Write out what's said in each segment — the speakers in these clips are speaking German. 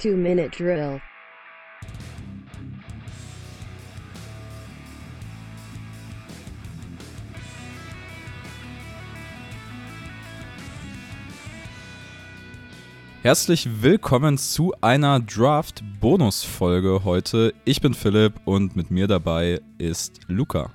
Two minute drill. Herzlich willkommen zu einer Draft-Bonus-Folge heute. Ich bin Philipp und mit mir dabei ist Luca.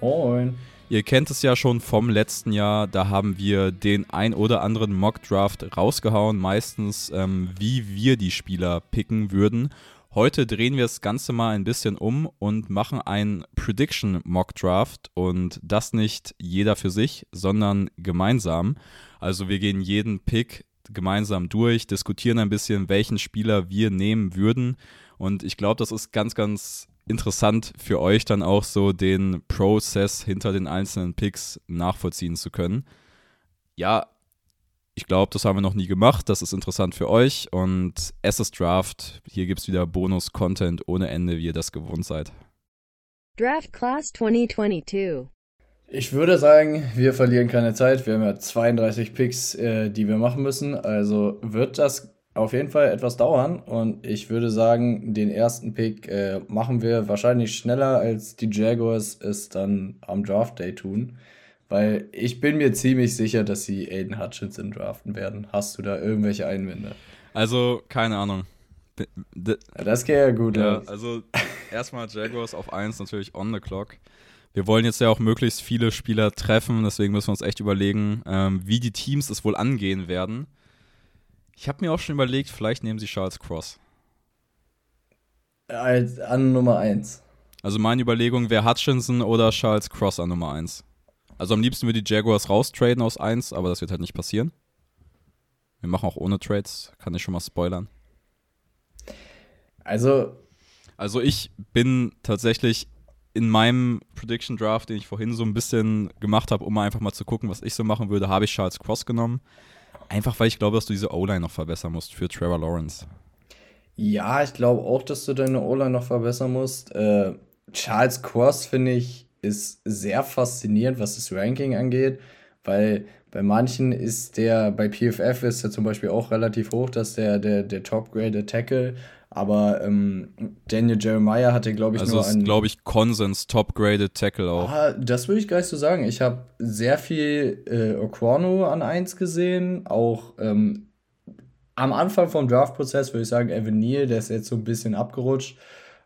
Moin. Ihr kennt es ja schon vom letzten Jahr, da haben wir den ein oder anderen Mock-Draft rausgehauen, meistens ähm, wie wir die Spieler picken würden. Heute drehen wir das Ganze mal ein bisschen um und machen einen Prediction Mock Draft und das nicht jeder für sich, sondern gemeinsam. Also wir gehen jeden Pick gemeinsam durch, diskutieren ein bisschen, welchen Spieler wir nehmen würden. Und ich glaube, das ist ganz, ganz interessant für euch dann auch so den Prozess hinter den einzelnen Picks nachvollziehen zu können. Ja, ich glaube, das haben wir noch nie gemacht. Das ist interessant für euch. Und SS Draft, hier gibt es wieder Bonus-Content ohne Ende, wie ihr das gewohnt seid. Draft Class 2022. Ich würde sagen, wir verlieren keine Zeit. Wir haben ja 32 Picks, äh, die wir machen müssen. Also wird das auf jeden Fall etwas dauern. Und ich würde sagen, den ersten Pick äh, machen wir wahrscheinlich schneller, als die Jaguars es dann am Draft Day tun. Weil ich bin mir ziemlich sicher, dass sie Aiden Hutchinson draften werden. Hast du da irgendwelche Einwände? Also, keine Ahnung. Das geht ja gut. Ja, also erstmal Jaguars auf 1 natürlich on the clock wir wollen jetzt ja auch möglichst viele Spieler treffen, deswegen müssen wir uns echt überlegen, ähm, wie die Teams es wohl angehen werden. Ich habe mir auch schon überlegt, vielleicht nehmen sie Charles Cross. Als an Nummer 1. Also meine Überlegung wäre Hutchinson oder Charles Cross an Nummer 1. Also am liebsten würde die Jaguars raustraden aus 1, aber das wird halt nicht passieren. Wir machen auch ohne Trades, kann ich schon mal spoilern. Also. Also ich bin tatsächlich in meinem Prediction Draft, den ich vorhin so ein bisschen gemacht habe, um einfach mal zu gucken, was ich so machen würde, habe ich Charles Cross genommen. Einfach weil ich glaube, dass du diese O-Line noch verbessern musst für Trevor Lawrence. Ja, ich glaube auch, dass du deine O-Line noch verbessern musst. Äh, Charles Cross, finde ich, ist sehr faszinierend, was das Ranking angeht, weil bei manchen ist der, bei PFF ist er zum Beispiel auch relativ hoch, dass der, der, der Top-Graded Tackle aber ähm, Daniel Jeremiah hatte, glaube ich, also nur einen. glaube ich, Konsens, top-graded Tackle auch. Ah, das würde ich gar nicht so sagen. Ich habe sehr viel äh, Oquano an 1 gesehen. Auch ähm, am Anfang vom Draft-Prozess würde ich sagen, Evan Neal, der ist jetzt so ein bisschen abgerutscht.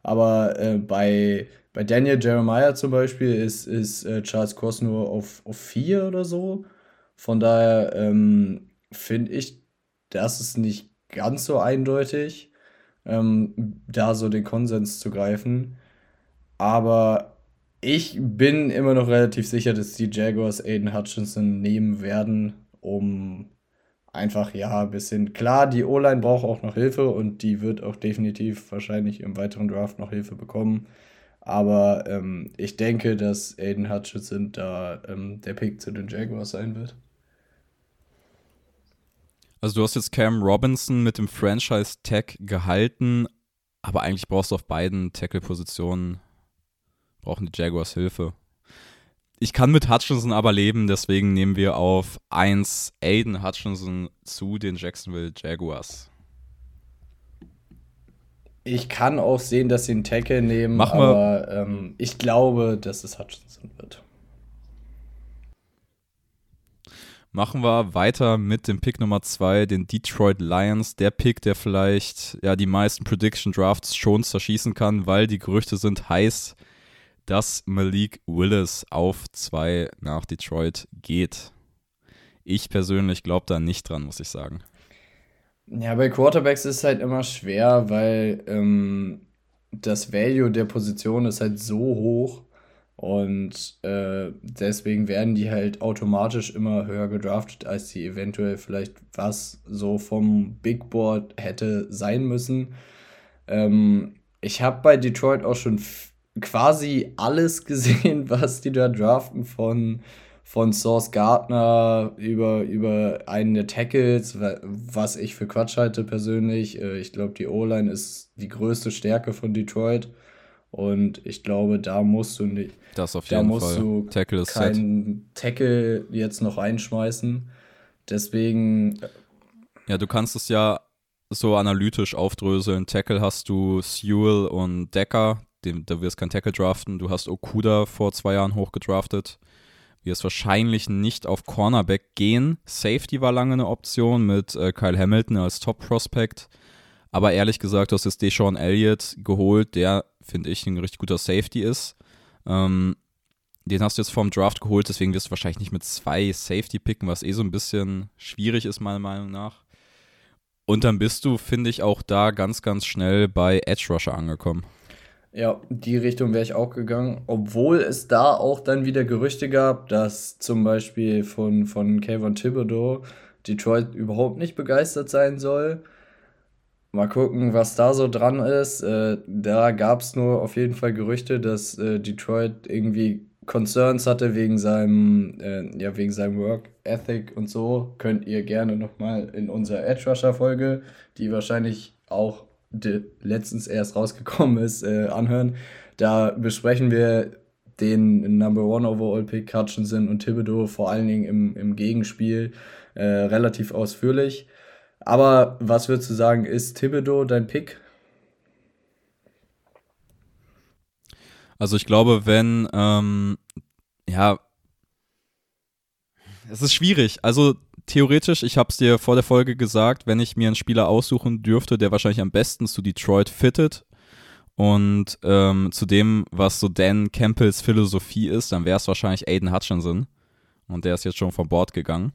Aber äh, bei, bei Daniel Jeremiah zum Beispiel ist, ist äh, Charles Cross nur auf, auf 4 oder so. Von daher ähm, finde ich, das ist nicht ganz so eindeutig ähm, da so den Konsens zu greifen. Aber ich bin immer noch relativ sicher, dass die Jaguars Aiden Hutchinson nehmen werden, um einfach ja ein bisschen klar, die O-Line braucht auch noch Hilfe und die wird auch definitiv wahrscheinlich im weiteren Draft noch Hilfe bekommen. Aber ähm, ich denke, dass Aiden Hutchinson da ähm, der Pick zu den Jaguars sein wird. Also du hast jetzt Cam Robinson mit dem Franchise-Tag gehalten, aber eigentlich brauchst du auf beiden Tackle-Positionen, brauchen die Jaguars Hilfe. Ich kann mit Hutchinson aber leben, deswegen nehmen wir auf 1 Aiden Hutchinson zu den Jacksonville Jaguars. Ich kann auch sehen, dass sie einen Tackle nehmen, Mach aber ähm, ich glaube, dass es Hutchinson wird. Machen wir weiter mit dem Pick Nummer 2, den Detroit Lions. Der Pick, der vielleicht ja die meisten Prediction Drafts schon zerschießen kann, weil die Gerüchte sind heiß, dass Malik Willis auf 2 nach Detroit geht. Ich persönlich glaube da nicht dran, muss ich sagen. Ja, bei Quarterbacks ist es halt immer schwer, weil ähm, das Value der Position ist halt so hoch und äh, deswegen werden die halt automatisch immer höher gedraftet, als die eventuell vielleicht was so vom Big Board hätte sein müssen. Ähm, ich habe bei Detroit auch schon quasi alles gesehen, was die da draften von von Source Gardner über, über einen der Tackles, was ich für Quatsch halte persönlich. Äh, ich glaube, die O-Line ist die größte Stärke von Detroit. Und ich glaube, da musst du nicht. Das auf jeden da musst Fall. Du Tackle ist keinen Tackle jetzt noch reinschmeißen. Deswegen. Ja, du kannst es ja so analytisch aufdröseln. Tackle hast du Sewell und Decker, dem, da wirst kein Tackle draften. Du hast Okuda vor zwei Jahren hochgedraftet. Wirst wahrscheinlich nicht auf Cornerback gehen. Safety war lange eine Option mit äh, Kyle Hamilton als Top-Prospect. Aber ehrlich gesagt, du hast jetzt Deshaun Elliott geholt, der, finde ich, ein richtig guter Safety ist. Ähm, den hast du jetzt vom Draft geholt, deswegen wirst du wahrscheinlich nicht mit zwei Safety picken, was eh so ein bisschen schwierig ist, meiner Meinung nach. Und dann bist du, finde ich, auch da ganz, ganz schnell bei Edge Rusher angekommen. Ja, die Richtung wäre ich auch gegangen, obwohl es da auch dann wieder Gerüchte gab, dass zum Beispiel von, von Kayvon Thibodeau Detroit überhaupt nicht begeistert sein soll. Mal gucken, was da so dran ist. Äh, da gab es nur auf jeden Fall Gerüchte, dass äh, Detroit irgendwie Concerns hatte wegen seinem, äh, ja, wegen seinem Work Ethic und so. Könnt ihr gerne nochmal in unserer Edge Rusher Folge, die wahrscheinlich auch letztens erst rausgekommen ist, äh, anhören. Da besprechen wir den Number One Overall Pick Hutchinson und Thibodeau vor allen Dingen im, im Gegenspiel äh, relativ ausführlich. Aber was würdest du sagen, ist Thibodeau dein Pick? Also ich glaube, wenn, ähm, ja, es ist schwierig. Also theoretisch, ich habe es dir vor der Folge gesagt, wenn ich mir einen Spieler aussuchen dürfte, der wahrscheinlich am besten zu Detroit fittet und ähm, zu dem, was so Dan Campbells Philosophie ist, dann wäre es wahrscheinlich Aiden Hutchinson. Und der ist jetzt schon vom Bord gegangen.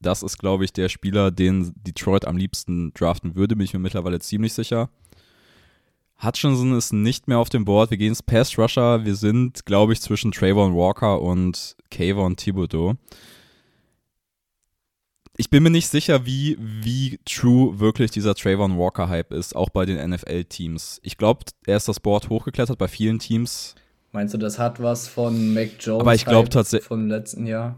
Das ist, glaube ich, der Spieler, den Detroit am liebsten draften würde, bin ich mir mittlerweile ziemlich sicher. Hutchinson ist nicht mehr auf dem Board. Wir gehen ins Pass Rusher. Wir sind, glaube ich, zwischen Trayvon Walker und Kayvon Thibodeau ich bin mir nicht sicher, wie, wie true wirklich dieser Trayvon Walker-Hype ist, auch bei den NFL-Teams. Ich glaube, er ist das Board hochgeklettert bei vielen Teams. Meinst du, das hat was von Mac Jones Aber ich glaube tatsächlich vom letzten Jahr?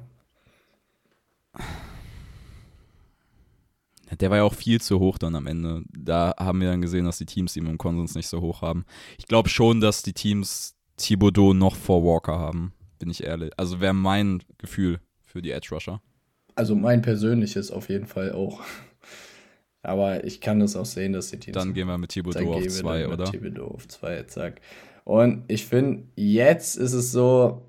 Der war ja auch viel zu hoch dann am Ende. Da haben wir dann gesehen, dass die Teams ihm im Konsens nicht so hoch haben. Ich glaube schon, dass die Teams Thibodeau noch vor Walker haben, bin ich ehrlich. Also wäre mein Gefühl für die Edge Rusher. Also mein persönliches auf jeden Fall auch. Aber ich kann das auch sehen, dass die Teams. Dann gehen wir mit Thibodeau auf 2, oder? Thibodeau auf 2, zack. Und ich finde, jetzt ist es so,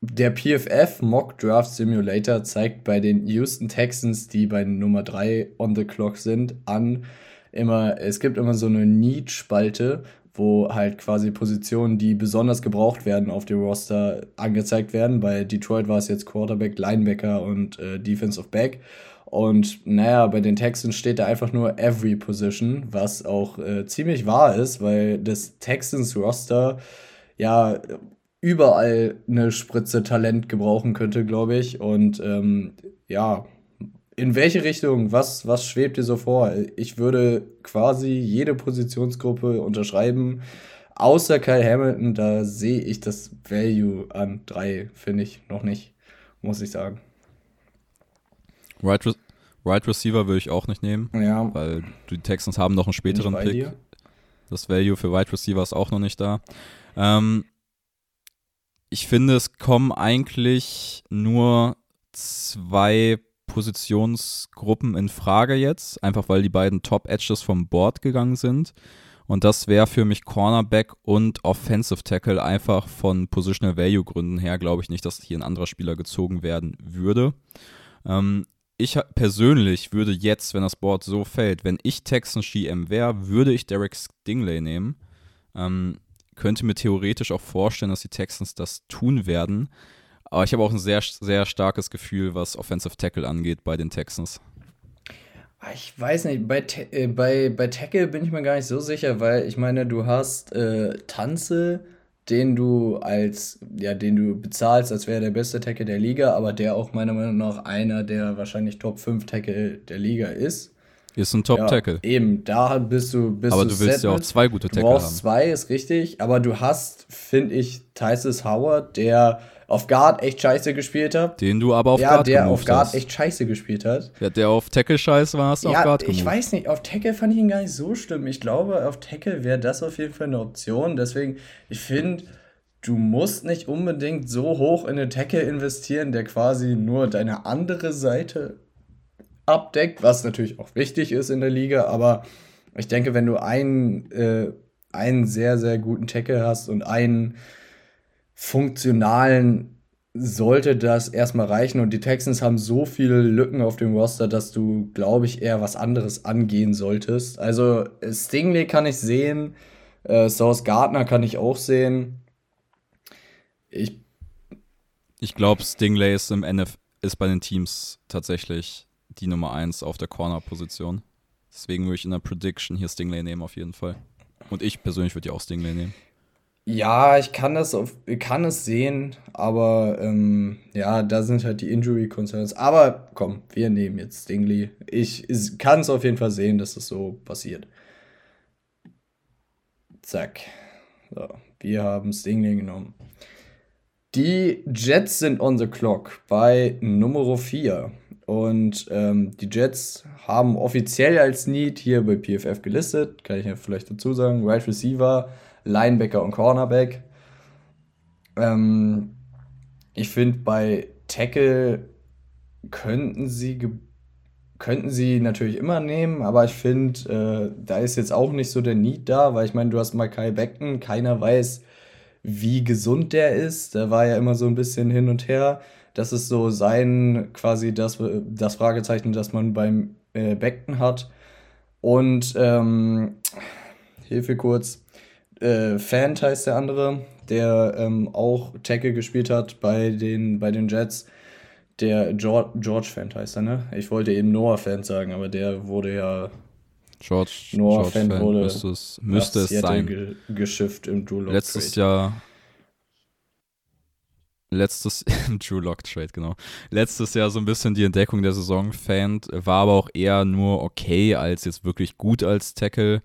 der PFF Mock Draft Simulator zeigt bei den Houston Texans, die bei Nummer 3 on the clock sind, an, immer, es gibt immer so eine Need-Spalte, wo halt quasi Positionen, die besonders gebraucht werden auf dem Roster, angezeigt werden. Bei Detroit war es jetzt Quarterback, Linebacker und äh, Defensive Back. Und naja, bei den Texans steht da einfach nur Every Position, was auch äh, ziemlich wahr ist, weil das Texans Roster ja überall eine Spritze Talent gebrauchen könnte, glaube ich. Und ähm, ja, in welche Richtung? Was, was schwebt dir so vor? Ich würde quasi jede Positionsgruppe unterschreiben, außer Kyle Hamilton. Da sehe ich das Value an drei, finde ich noch nicht, muss ich sagen. Right, Re right Receiver würde ich auch nicht nehmen, ja. weil die Texans haben noch einen späteren Pick. Dir? Das Value für Wide Receiver ist auch noch nicht da. Ähm, ich finde, es kommen eigentlich nur zwei Positionsgruppen in Frage jetzt, einfach weil die beiden Top-Edges vom Board gegangen sind. Und das wäre für mich Cornerback und Offensive Tackle einfach von Positional Value Gründen her, glaube ich nicht, dass hier ein anderer Spieler gezogen werden würde. Ähm, ich persönlich würde jetzt, wenn das Board so fällt, wenn ich Texans GM wäre, würde ich Derek Stingley nehmen. Ähm, könnte mir theoretisch auch vorstellen, dass die Texans das tun werden. Aber ich habe auch ein sehr, sehr starkes Gefühl, was Offensive Tackle angeht bei den Texans. Ah, ich weiß nicht, bei, äh, bei, bei Tackle bin ich mir gar nicht so sicher, weil ich meine, du hast äh, Tanze, den du als, ja, den du bezahlst, als wäre der beste Tackle der Liga, aber der auch meiner Meinung nach einer der wahrscheinlich Top 5 Tackle der Liga ist. Ist ein Top-Tackle. Ja, eben, da bist du. Bist aber du, willst ja auch zwei gute Tackle haben. Du brauchst zwei, ist richtig, aber du hast, finde ich, Tysus Howard, der auf Guard echt scheiße gespielt hat. Den du aber auf ja, Guard Ja, der auf Guard hast. echt scheiße gespielt hat. Ja, der auf Tackle scheiße war, hast du ja, auf Guard gemoved. Ich weiß nicht, auf Tackle fand ich ihn gar nicht so schlimm. Ich glaube, auf Tackle wäre das auf jeden Fall eine Option. Deswegen, ich finde, du musst nicht unbedingt so hoch in den Tackle investieren, der quasi nur deine andere Seite abdeckt, was natürlich auch wichtig ist in der Liga, aber ich denke, wenn du einen, äh, einen sehr, sehr guten Tackle hast und einen funktionalen sollte das erstmal reichen. Und die Texans haben so viele Lücken auf dem Roster, dass du, glaube ich, eher was anderes angehen solltest. Also Stingley kann ich sehen, äh, Source Gardner kann ich auch sehen. Ich, ich glaube, Stingley ist im NF ist bei den Teams tatsächlich die Nummer 1 auf der Corner-Position. Deswegen würde ich in der Prediction hier Stingley nehmen auf jeden Fall. Und ich persönlich würde ja auch Stingley nehmen. Ja, ich kann das auf, kann es sehen, aber ähm, ja, da sind halt die Injury Concerns. Aber komm, wir nehmen jetzt Stingley. Ich kann es auf jeden Fall sehen, dass das so passiert. Zack. So, wir haben Stingley genommen. Die Jets sind on the clock bei Nummer 4. Und ähm, die Jets haben offiziell als Need hier bei PFF gelistet, kann ich ja vielleicht dazu sagen, Wide right Receiver Linebacker und Cornerback. Ähm, ich finde, bei Tackle könnten sie, könnten sie natürlich immer nehmen, aber ich finde, äh, da ist jetzt auch nicht so der Need da, weil ich meine, du hast mal Kai Beckton, keiner weiß, wie gesund der ist. Der war ja immer so ein bisschen hin und her. Das ist so sein, quasi das, das Fragezeichen, das man beim äh, Beckton hat. Und ähm, Hilfe kurz äh, Fant heißt der andere, der ähm, auch Tackle gespielt hat bei den, bei den Jets. Der George, George Fant heißt er, ne? Ich wollte eben Noah Fant sagen, aber der wurde ja. George, Noah George Fant, Fant wurde müsste es, müsste es sein. Ge geschifft im Drew Letztes. Jahr. Letztes Drew Lock Trade, genau. Letztes Jahr so ein bisschen die Entdeckung der Saison. Fant war aber auch eher nur okay als jetzt wirklich gut als Tackle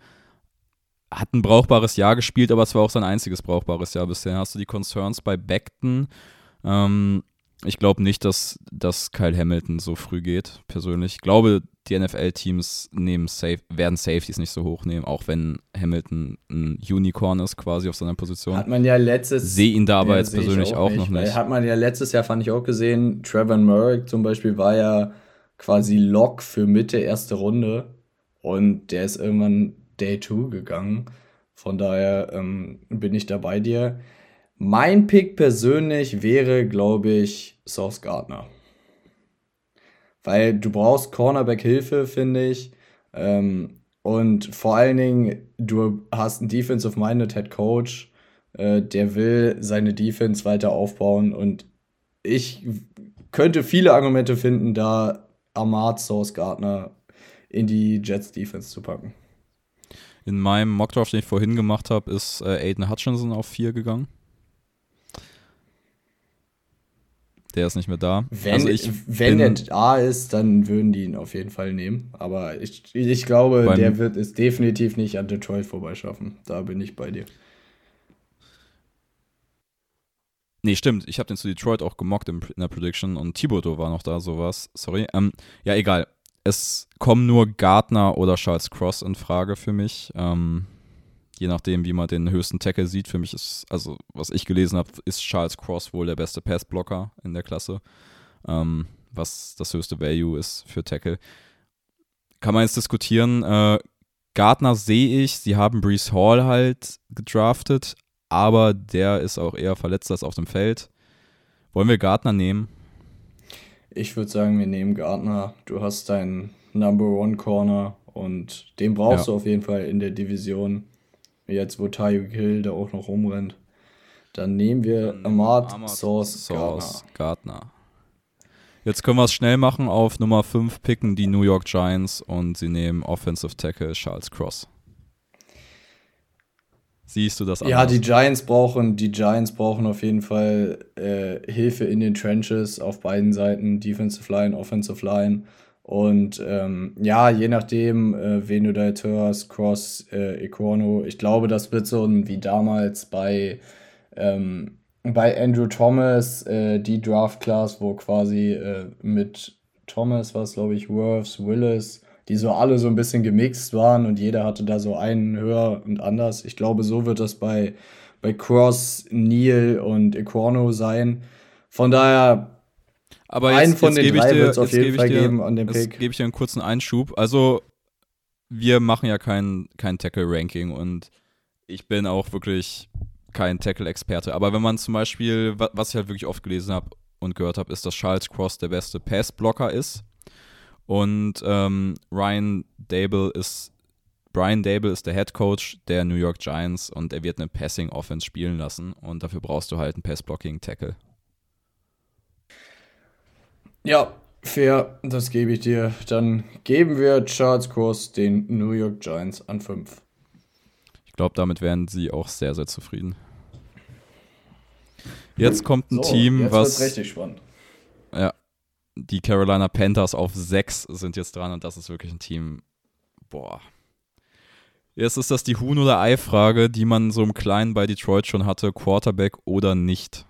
hat ein brauchbares Jahr gespielt, aber es war auch sein einziges brauchbares Jahr bisher. Hast du die Concerns bei Beckton? Ähm, ich glaube nicht, dass, dass Kyle Hamilton so früh geht, persönlich. Ich glaube, die NFL-Teams nehmen safe, werden Safeties nicht so hoch nehmen, auch wenn Hamilton ein Unicorn ist, quasi auf seiner Position. Hat man ja letztes Sehe ihn da aber jetzt persönlich auch, auch, nicht, noch nicht. Hat man ja letztes Jahr, fand ich auch gesehen, Trevor Murray zum Beispiel war ja quasi Lock für Mitte erste Runde und der ist irgendwann Day 2 gegangen. Von daher ähm, bin ich da bei dir. Mein Pick persönlich wäre, glaube ich, Sauce Gardner. Weil du brauchst Cornerback-Hilfe, finde ich. Ähm, und vor allen Dingen, du hast einen Defensive-Minded Head Coach, äh, der will seine Defense weiter aufbauen. Und ich könnte viele Argumente finden, da Ahmad Sauce Gardner in die Jets Defense zu packen. In meinem Mockdraft, den ich vorhin gemacht habe, ist äh, Aiden Hutchinson auf 4 gegangen. Der ist nicht mehr da. Wenn, also ich wenn der da ist, dann würden die ihn auf jeden Fall nehmen. Aber ich, ich glaube, der wird es definitiv nicht an Detroit vorbeischaffen. Da bin ich bei dir. Nee, stimmt. Ich habe den zu Detroit auch gemockt in, der Prediction und Thibodeau war noch da, sowas. Sorry. Ähm, ja, egal es kommen nur Gardner oder Charles Cross in Frage für mich. Ähm, je nachdem, wie man den höchsten Tackle sieht. Für mich ist, also was ich gelesen habe, ist Charles Cross wohl der beste Passblocker in der Klasse. Ähm, was das höchste Value ist für Tackle. Kann man jetzt diskutieren. Äh, Gardner sehe ich, sie haben Brees Hall halt gedraftet, aber der ist auch eher verletzt als auf dem Feld. Wollen wir Gardner nehmen? Ich würde sagen, wir nehmen Gardner. Du hast deinen Number One Corner und den brauchst ja. du auf jeden Fall in der Division. Jetzt, wo Tyreek Hill da auch noch rumrennt. Dann nehmen wir Ahmad, Ahmad Source, Source Gardner. Gardner. Jetzt können wir es schnell machen. Auf Nummer 5 picken die New York Giants und sie nehmen Offensive Tackle Charles Cross. Siehst du das anders? Ja, die Giants brauchen, die Giants brauchen auf jeden Fall äh, Hilfe in den Trenches auf beiden Seiten, Defensive Line, Offensive Line. Und ähm, ja, je nachdem, äh, wen du da jetzt hörst, Cross, äh, Econo, ich glaube, das wird so wie damals bei, ähm, bei Andrew Thomas, äh, die Draft Class, wo quasi äh, mit Thomas war es, glaube ich, Worths, Willis, die so alle so ein bisschen gemixt waren und jeder hatte da so einen höher und anders. Ich glaube, so wird das bei, bei Cross, Neil und Equano sein. Von daher. Aber Einen jetzt, von jetzt den gebe ich drei dir, wird's auf jeden Fall dir, geben an dem jetzt Pick. gebe ich dir einen kurzen Einschub. Also, wir machen ja kein, kein Tackle-Ranking und ich bin auch wirklich kein Tackle-Experte. Aber wenn man zum Beispiel, wa- was ich halt wirklich oft gelesen habe und gehört habe, ist, dass Charles Cross der beste Pass-Blocker ist. Und ähm, Ryan Dable ist, Brian Dable ist der Head Coach der New York Giants und er wird eine Passing-Offense spielen lassen. Und dafür brauchst du halt einen Pass-Blocking-Tackle. Ja, fair, das gebe ich dir. Dann geben wir Charles Cross den New York Giants an 5. Ich glaube, damit wären sie auch sehr, sehr zufrieden. Jetzt kommt ein Team, jetzt was richtig spannend. ja, die Carolina Panthers auf 6 sind jetzt dran und das ist wirklich ein Team. Boah. Jetzt ist das die Huhn- oder Ei-Frage, die man so im Kleinen bei Detroit schon hatte: Quarterback oder nicht.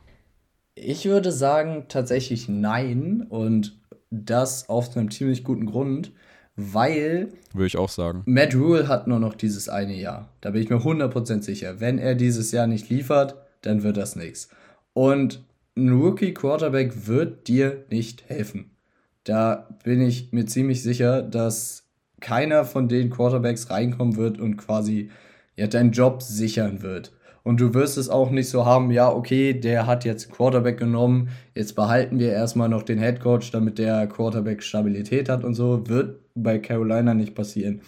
Ich würde sagen tatsächlich nein und das aus einem ziemlich guten Grund, weil Würde ich auch sagen. Matt Rule hat nur noch dieses eine Jahr. Da bin ich mir 100% sicher. Wenn er dieses Jahr nicht liefert, dann wird das nichts. Und ein Rookie Quarterback wird dir nicht helfen. Da bin ich mir ziemlich sicher, dass keiner von den Quarterbacks reinkommen wird und quasi ja, deinen Job sichern wird. Und du wirst es auch nicht so haben, ja, okay, der hat jetzt Quarterback genommen, jetzt behalten wir erstmal noch den Head Coach, damit der Quarterback Stabilität hat und so. Wird bei Carolina nicht passieren.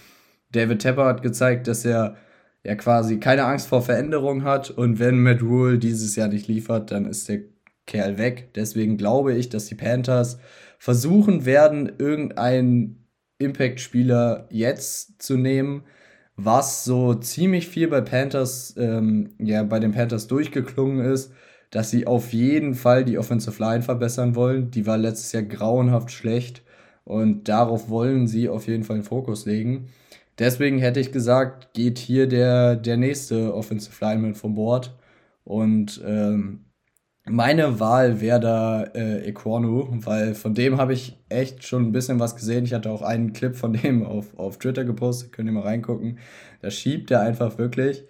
David Tepper hat gezeigt, dass er ja quasi keine Angst vor Veränderung hat und wenn Matt Rule dieses Jahr nicht liefert, dann ist der Kerl weg. Deswegen glaube ich, dass die Panthers versuchen werden, irgendeinen Impact-Spieler jetzt zu nehmen, was so ziemlich viel bei Panthers, ähm, ja, bei den Panthers durchgeklungen ist, dass sie auf jeden Fall die Offensive Line verbessern wollen. Die war letztes Jahr grauenhaft schlecht und darauf wollen sie auf jeden Fall den Fokus legen. Deswegen hätte ich gesagt, geht hier der, der nächste Offensive Lineman vom Board. Und ähm, meine Wahl wäre da äh, Equanu, weil von dem habe ich echt schon ein bisschen was gesehen. Ich hatte auch einen Clip von dem auf, auf Twitter gepostet, könnt ihr mal reingucken. Da schiebt er einfach wirklich.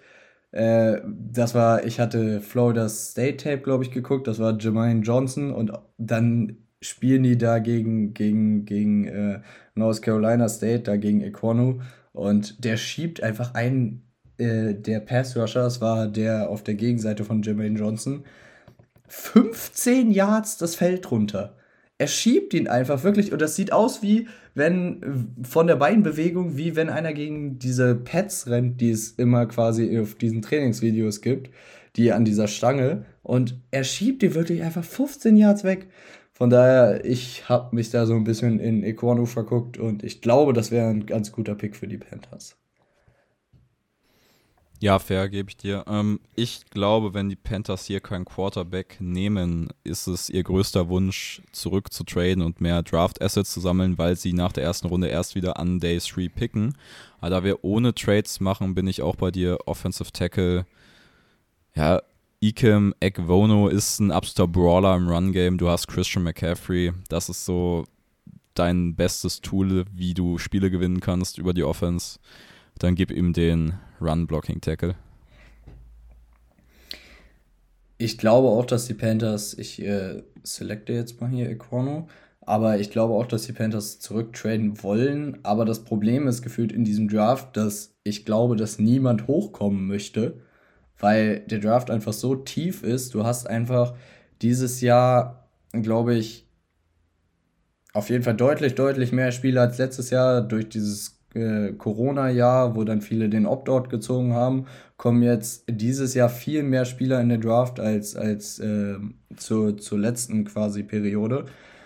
Äh, das war, ich hatte Florida State Tape, glaube ich, geguckt. Das war Jermaine Johnson und dann spielen die da gegen, gegen, gegen äh, North Carolina State, da gegen Equanu. Und der schiebt einfach einen äh, der Pass Rusher, war der auf der Gegenseite von Jermaine Johnson, 15 Yards das Feld runter. Er schiebt ihn einfach wirklich und das sieht aus wie wenn von der Beinbewegung, wie wenn einer gegen diese Pads rennt, die es immer quasi auf diesen Trainingsvideos gibt, die an dieser Stange und er schiebt die wirklich einfach 15 Yards weg. Von daher, ich habe mich da so ein bisschen in Equanu verguckt und ich glaube, das wäre ein ganz guter Pick für die Panthers. Ja, fair, gebe ich dir. Ähm, ich glaube, wenn die Panthers hier keinen Quarterback nehmen, ist es ihr größter Wunsch, zurück zu traden und mehr Draft-Assets zu sammeln, weil sie nach der ersten Runde erst wieder an Day 3 picken. Aber da wir ohne Trades machen, bin ich auch bei dir Offensive Tackle. Ja, Ikem Ekvono ist ein absoluter Brawler im Run-Game. Du hast Christian McCaffrey. Das ist so dein bestes Tool, wie du Spiele gewinnen kannst über die Offense. Dann gib ihm den Run-Blocking-Tackle. Ich glaube auch, dass die Panthers, ich äh, selecte jetzt mal hier Equano, aber ich glaube auch, dass die Panthers zurücktraden wollen. Aber das Problem ist gefühlt in diesem Draft, dass ich glaube, dass niemand hochkommen möchte, weil der Draft einfach so tief ist. Du hast einfach dieses Jahr, glaube ich, auf jeden Fall deutlich, deutlich mehr Spieler als letztes Jahr durch dieses äh, Corona-Jahr, wo dann viele den Opt-out gezogen haben, kommen jetzt dieses Jahr viel mehr Spieler in den Draft als, als äh, zur, zur letzten quasi Periode.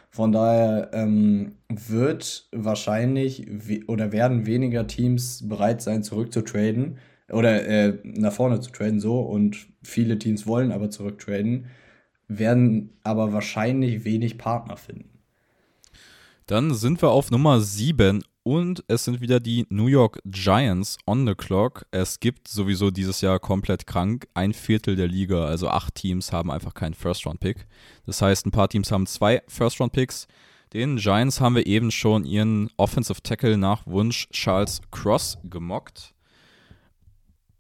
Von daher ähm, wird wahrscheinlich oder werden weniger Teams bereit sein, zurückzutraden oder äh, nach vorne zu traden, so und viele Teams wollen aber zurücktraden, werden aber wahrscheinlich wenig Partner finden. Dann sind wir auf Nummer 7 und es sind wieder die New York Giants on the clock. Es gibt sowieso dieses Jahr komplett krank ein Viertel der Liga, also acht Teams haben einfach keinen First-Round-Pick. Das heißt, ein paar Teams haben zwei First-Round-Picks. Den Giants haben wir eben schon ihren Offensive Tackle nach Wunsch Charles Cross gemockt.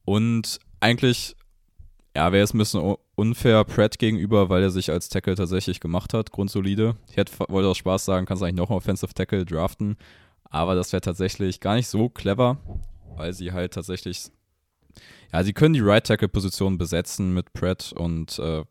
Und eigentlich, ja, wäre es ein bisschen unfair Pratt gegenüber, weil er sich als Tackle tatsächlich gemacht hat, grundsolide. Ich hätte, wollte aus Spaß sagen, kannst eigentlich noch einen Offensive Tackle draften, aber das wäre tatsächlich gar nicht so clever, weil sie halt tatsächlich, ja, sie können die Right Tackle Position besetzen mit Pratt und äh,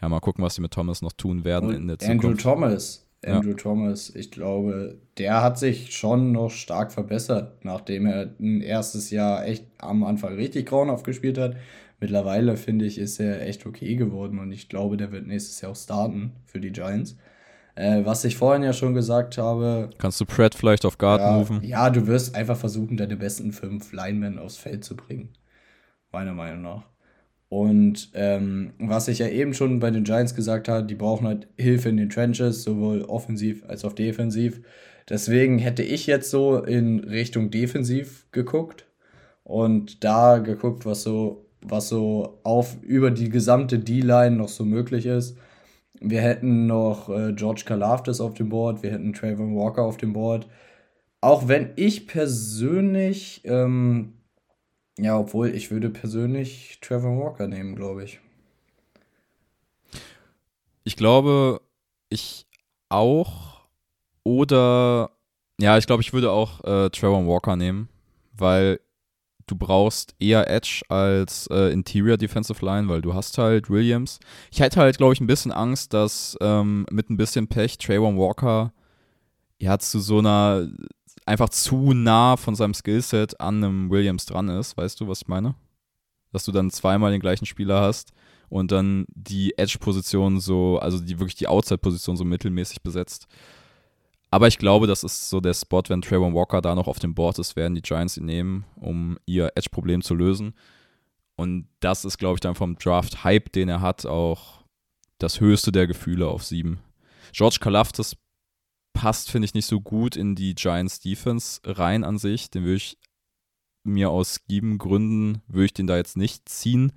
ja, mal gucken, was sie mit Thomas noch tun werden Und in der Zukunft. Andrew Thomas. Ja. Andrew Thomas, ich glaube, der hat sich schon noch stark verbessert, nachdem er ein erstes Jahr echt am Anfang richtig grauenhaft gespielt hat. Mittlerweile, finde ich, ist er echt okay geworden und ich glaube, der wird nächstes Jahr auch starten für die Giants. Äh, was ich vorhin ja schon gesagt habe, Kannst du Pratt vielleicht auf Guard ja, moven? ja, du wirst einfach versuchen, deine besten fünf Linemen aufs Feld zu bringen. Meiner Meinung nach. Und ähm, was ich ja eben schon bei den Giants gesagt habe, die brauchen halt Hilfe in den Trenches, sowohl offensiv als auch defensiv. Deswegen hätte ich jetzt so in Richtung defensiv geguckt und da geguckt, was so, was so auf über die gesamte D-Line noch so möglich ist. Wir hätten noch äh, George Kalafdis auf dem Board, wir hätten Trayvon Walker auf dem Board. Auch wenn ich persönlich, ähm, ja, obwohl ich würde persönlich Trevor Walker nehmen, glaube ich. Ich glaube, ich auch. Oder, ja, ich glaube, ich würde auch äh, Trevor Walker nehmen, weil du brauchst eher Edge als äh, Interior Defensive Line, weil du hast halt Williams. Ich hätte halt, glaube ich, ein bisschen Angst, dass ähm, mit ein bisschen Pech Trayvon Walker ja zu so einer einfach zu nah von seinem Skillset an einem Williams dran ist. Weißt du, was ich meine? Dass du dann zweimal den gleichen Spieler hast und dann die Edge-Position so, also die wirklich die Outside-Position so mittelmäßig besetzt. Aber ich glaube, das ist so der Spot, wenn Trayvon Walker da noch auf dem Board ist, werden die Giants ihn nehmen, um ihr Edge-Problem zu lösen. Und das ist, glaube ich, dann vom Draft-Hype, den er hat, auch das höchste der Gefühle auf sieben. George Kalafdis passt, finde ich, nicht so gut in die Giants Defense rein an sich. Den würde ich mir aus Gründen, würde ich den da jetzt nicht ziehen.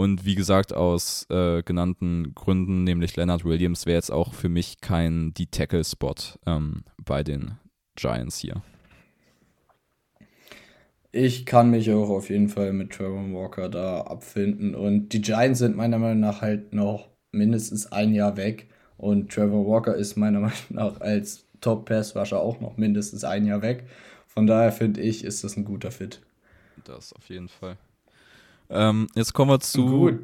Und wie gesagt, aus äh, genannten Gründen, nämlich Leonard Williams, wäre jetzt auch für mich kein D-Tackle-Spot ähm, bei den Giants hier. Ich kann mich auch auf jeden Fall mit Trevor Walker da abfinden. Und die Giants sind meiner Meinung nach halt noch mindestens ein Jahr weg. Und Trevor Walker ist meiner Meinung nach als Top-Pass-Rusher auch noch mindestens ein Jahr weg. Von daher finde ich, ist das ein guter Fit. Das auf jeden Fall. Ähm, jetzt kommen wir zu Gut.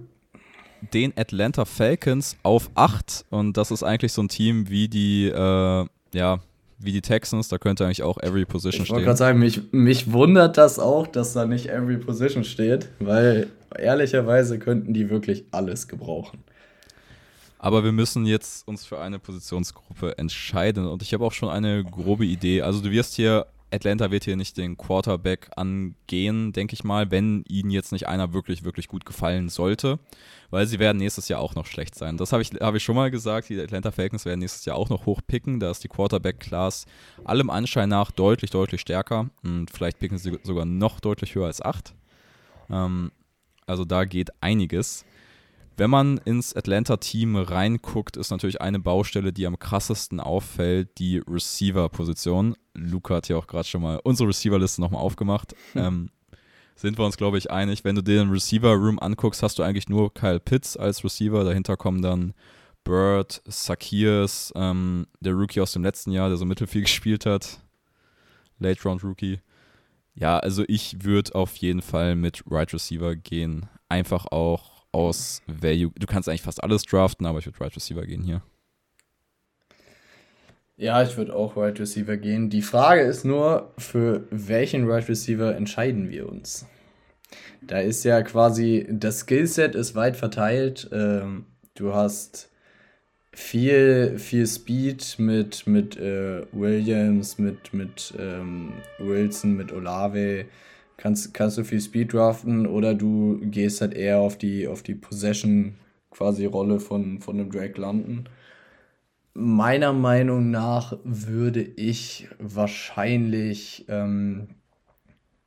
den Atlanta Falcons auf 8. Und das ist eigentlich so ein Team wie die, äh, ja, wie die Texans. Da könnte eigentlich auch Every Position Ich wollte stehen. gerade sagen, mich, mich wundert das auch, dass da nicht Every Position steht, weil ehrlicherweise könnten die wirklich alles gebrauchen. Aber wir müssen jetzt uns für eine Positionsgruppe entscheiden. Und ich habe auch schon eine grobe Idee. Also du wirst hier, Atlanta wird hier nicht den Quarterback angehen, denke ich mal, wenn ihnen jetzt nicht einer wirklich, wirklich gut gefallen sollte. Weil sie werden nächstes Jahr auch noch schlecht sein. Das habe ich, hab ich schon mal gesagt. Die Atlanta Falcons werden nächstes Jahr auch noch hochpicken. Da ist die Quarterback-Class allem Anschein nach deutlich, deutlich stärker. Und vielleicht picken sie sogar noch deutlich höher als 8. Ähm, also da geht einiges. Wenn man ins Atlanta-Team reinguckt, ist natürlich eine Baustelle, die am krassesten auffällt, die Receiver-Position. Luca hat ja auch gerade schon mal unsere Receiver-Liste nochmal aufgemacht. Ähm, sind wir uns, glaube ich, einig. Wenn du dir den Receiver-Room anguckst, hast du eigentlich nur Kyle Pitts als Receiver. Dahinter kommen dann Bird, Sakirs, ähm, der Rookie aus dem letzten Jahr, der so mittelfiel gespielt hat. Late-Round-Rookie. Ja, also ich würde auf jeden Fall mit Right Receiver gehen. Einfach auch aus Value. Du kannst eigentlich fast alles draften, aber ich würde Right Receiver gehen hier. Ja, ich würde auch Wide Receiver gehen. Die Frage ist nur, für welchen Wide Receiver entscheiden wir uns? Da ist ja quasi, das Skillset ist weit verteilt. Ähm, du hast viel, viel Speed mit, mit äh, Williams, mit, mit ähm, Wilson, mit Olave. Kannst, kannst du viel Speed draften oder du gehst halt eher auf die, auf die Possession quasi Rolle von, von einem Drake London. Meiner Meinung nach würde ich wahrscheinlich ähm,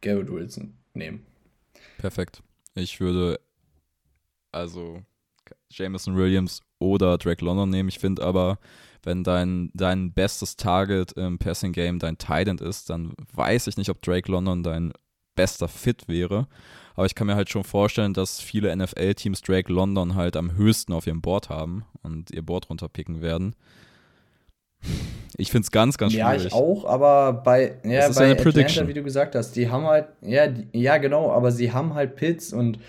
Garrett Wilson nehmen. Perfekt. Ich würde also Jameson Williams oder Drake London nehmen. Ich finde aber, wenn dein, dein bestes Target im Passing Game dein Tight End ist, dann weiß ich nicht, ob Drake London dein bester Fit wäre. Aber ich kann mir halt schon vorstellen, dass viele NFL-Teams Drake London halt am höchsten auf ihrem Board haben und ihr Board runterpicken werden. Ich finde es ganz, ganz schwierig. Ja, ich auch, aber bei, ja, Das ist bei eine Atlanta, Prediction. wie du gesagt hast, die haben halt, ja, die, ja, genau, aber sie haben halt Pits und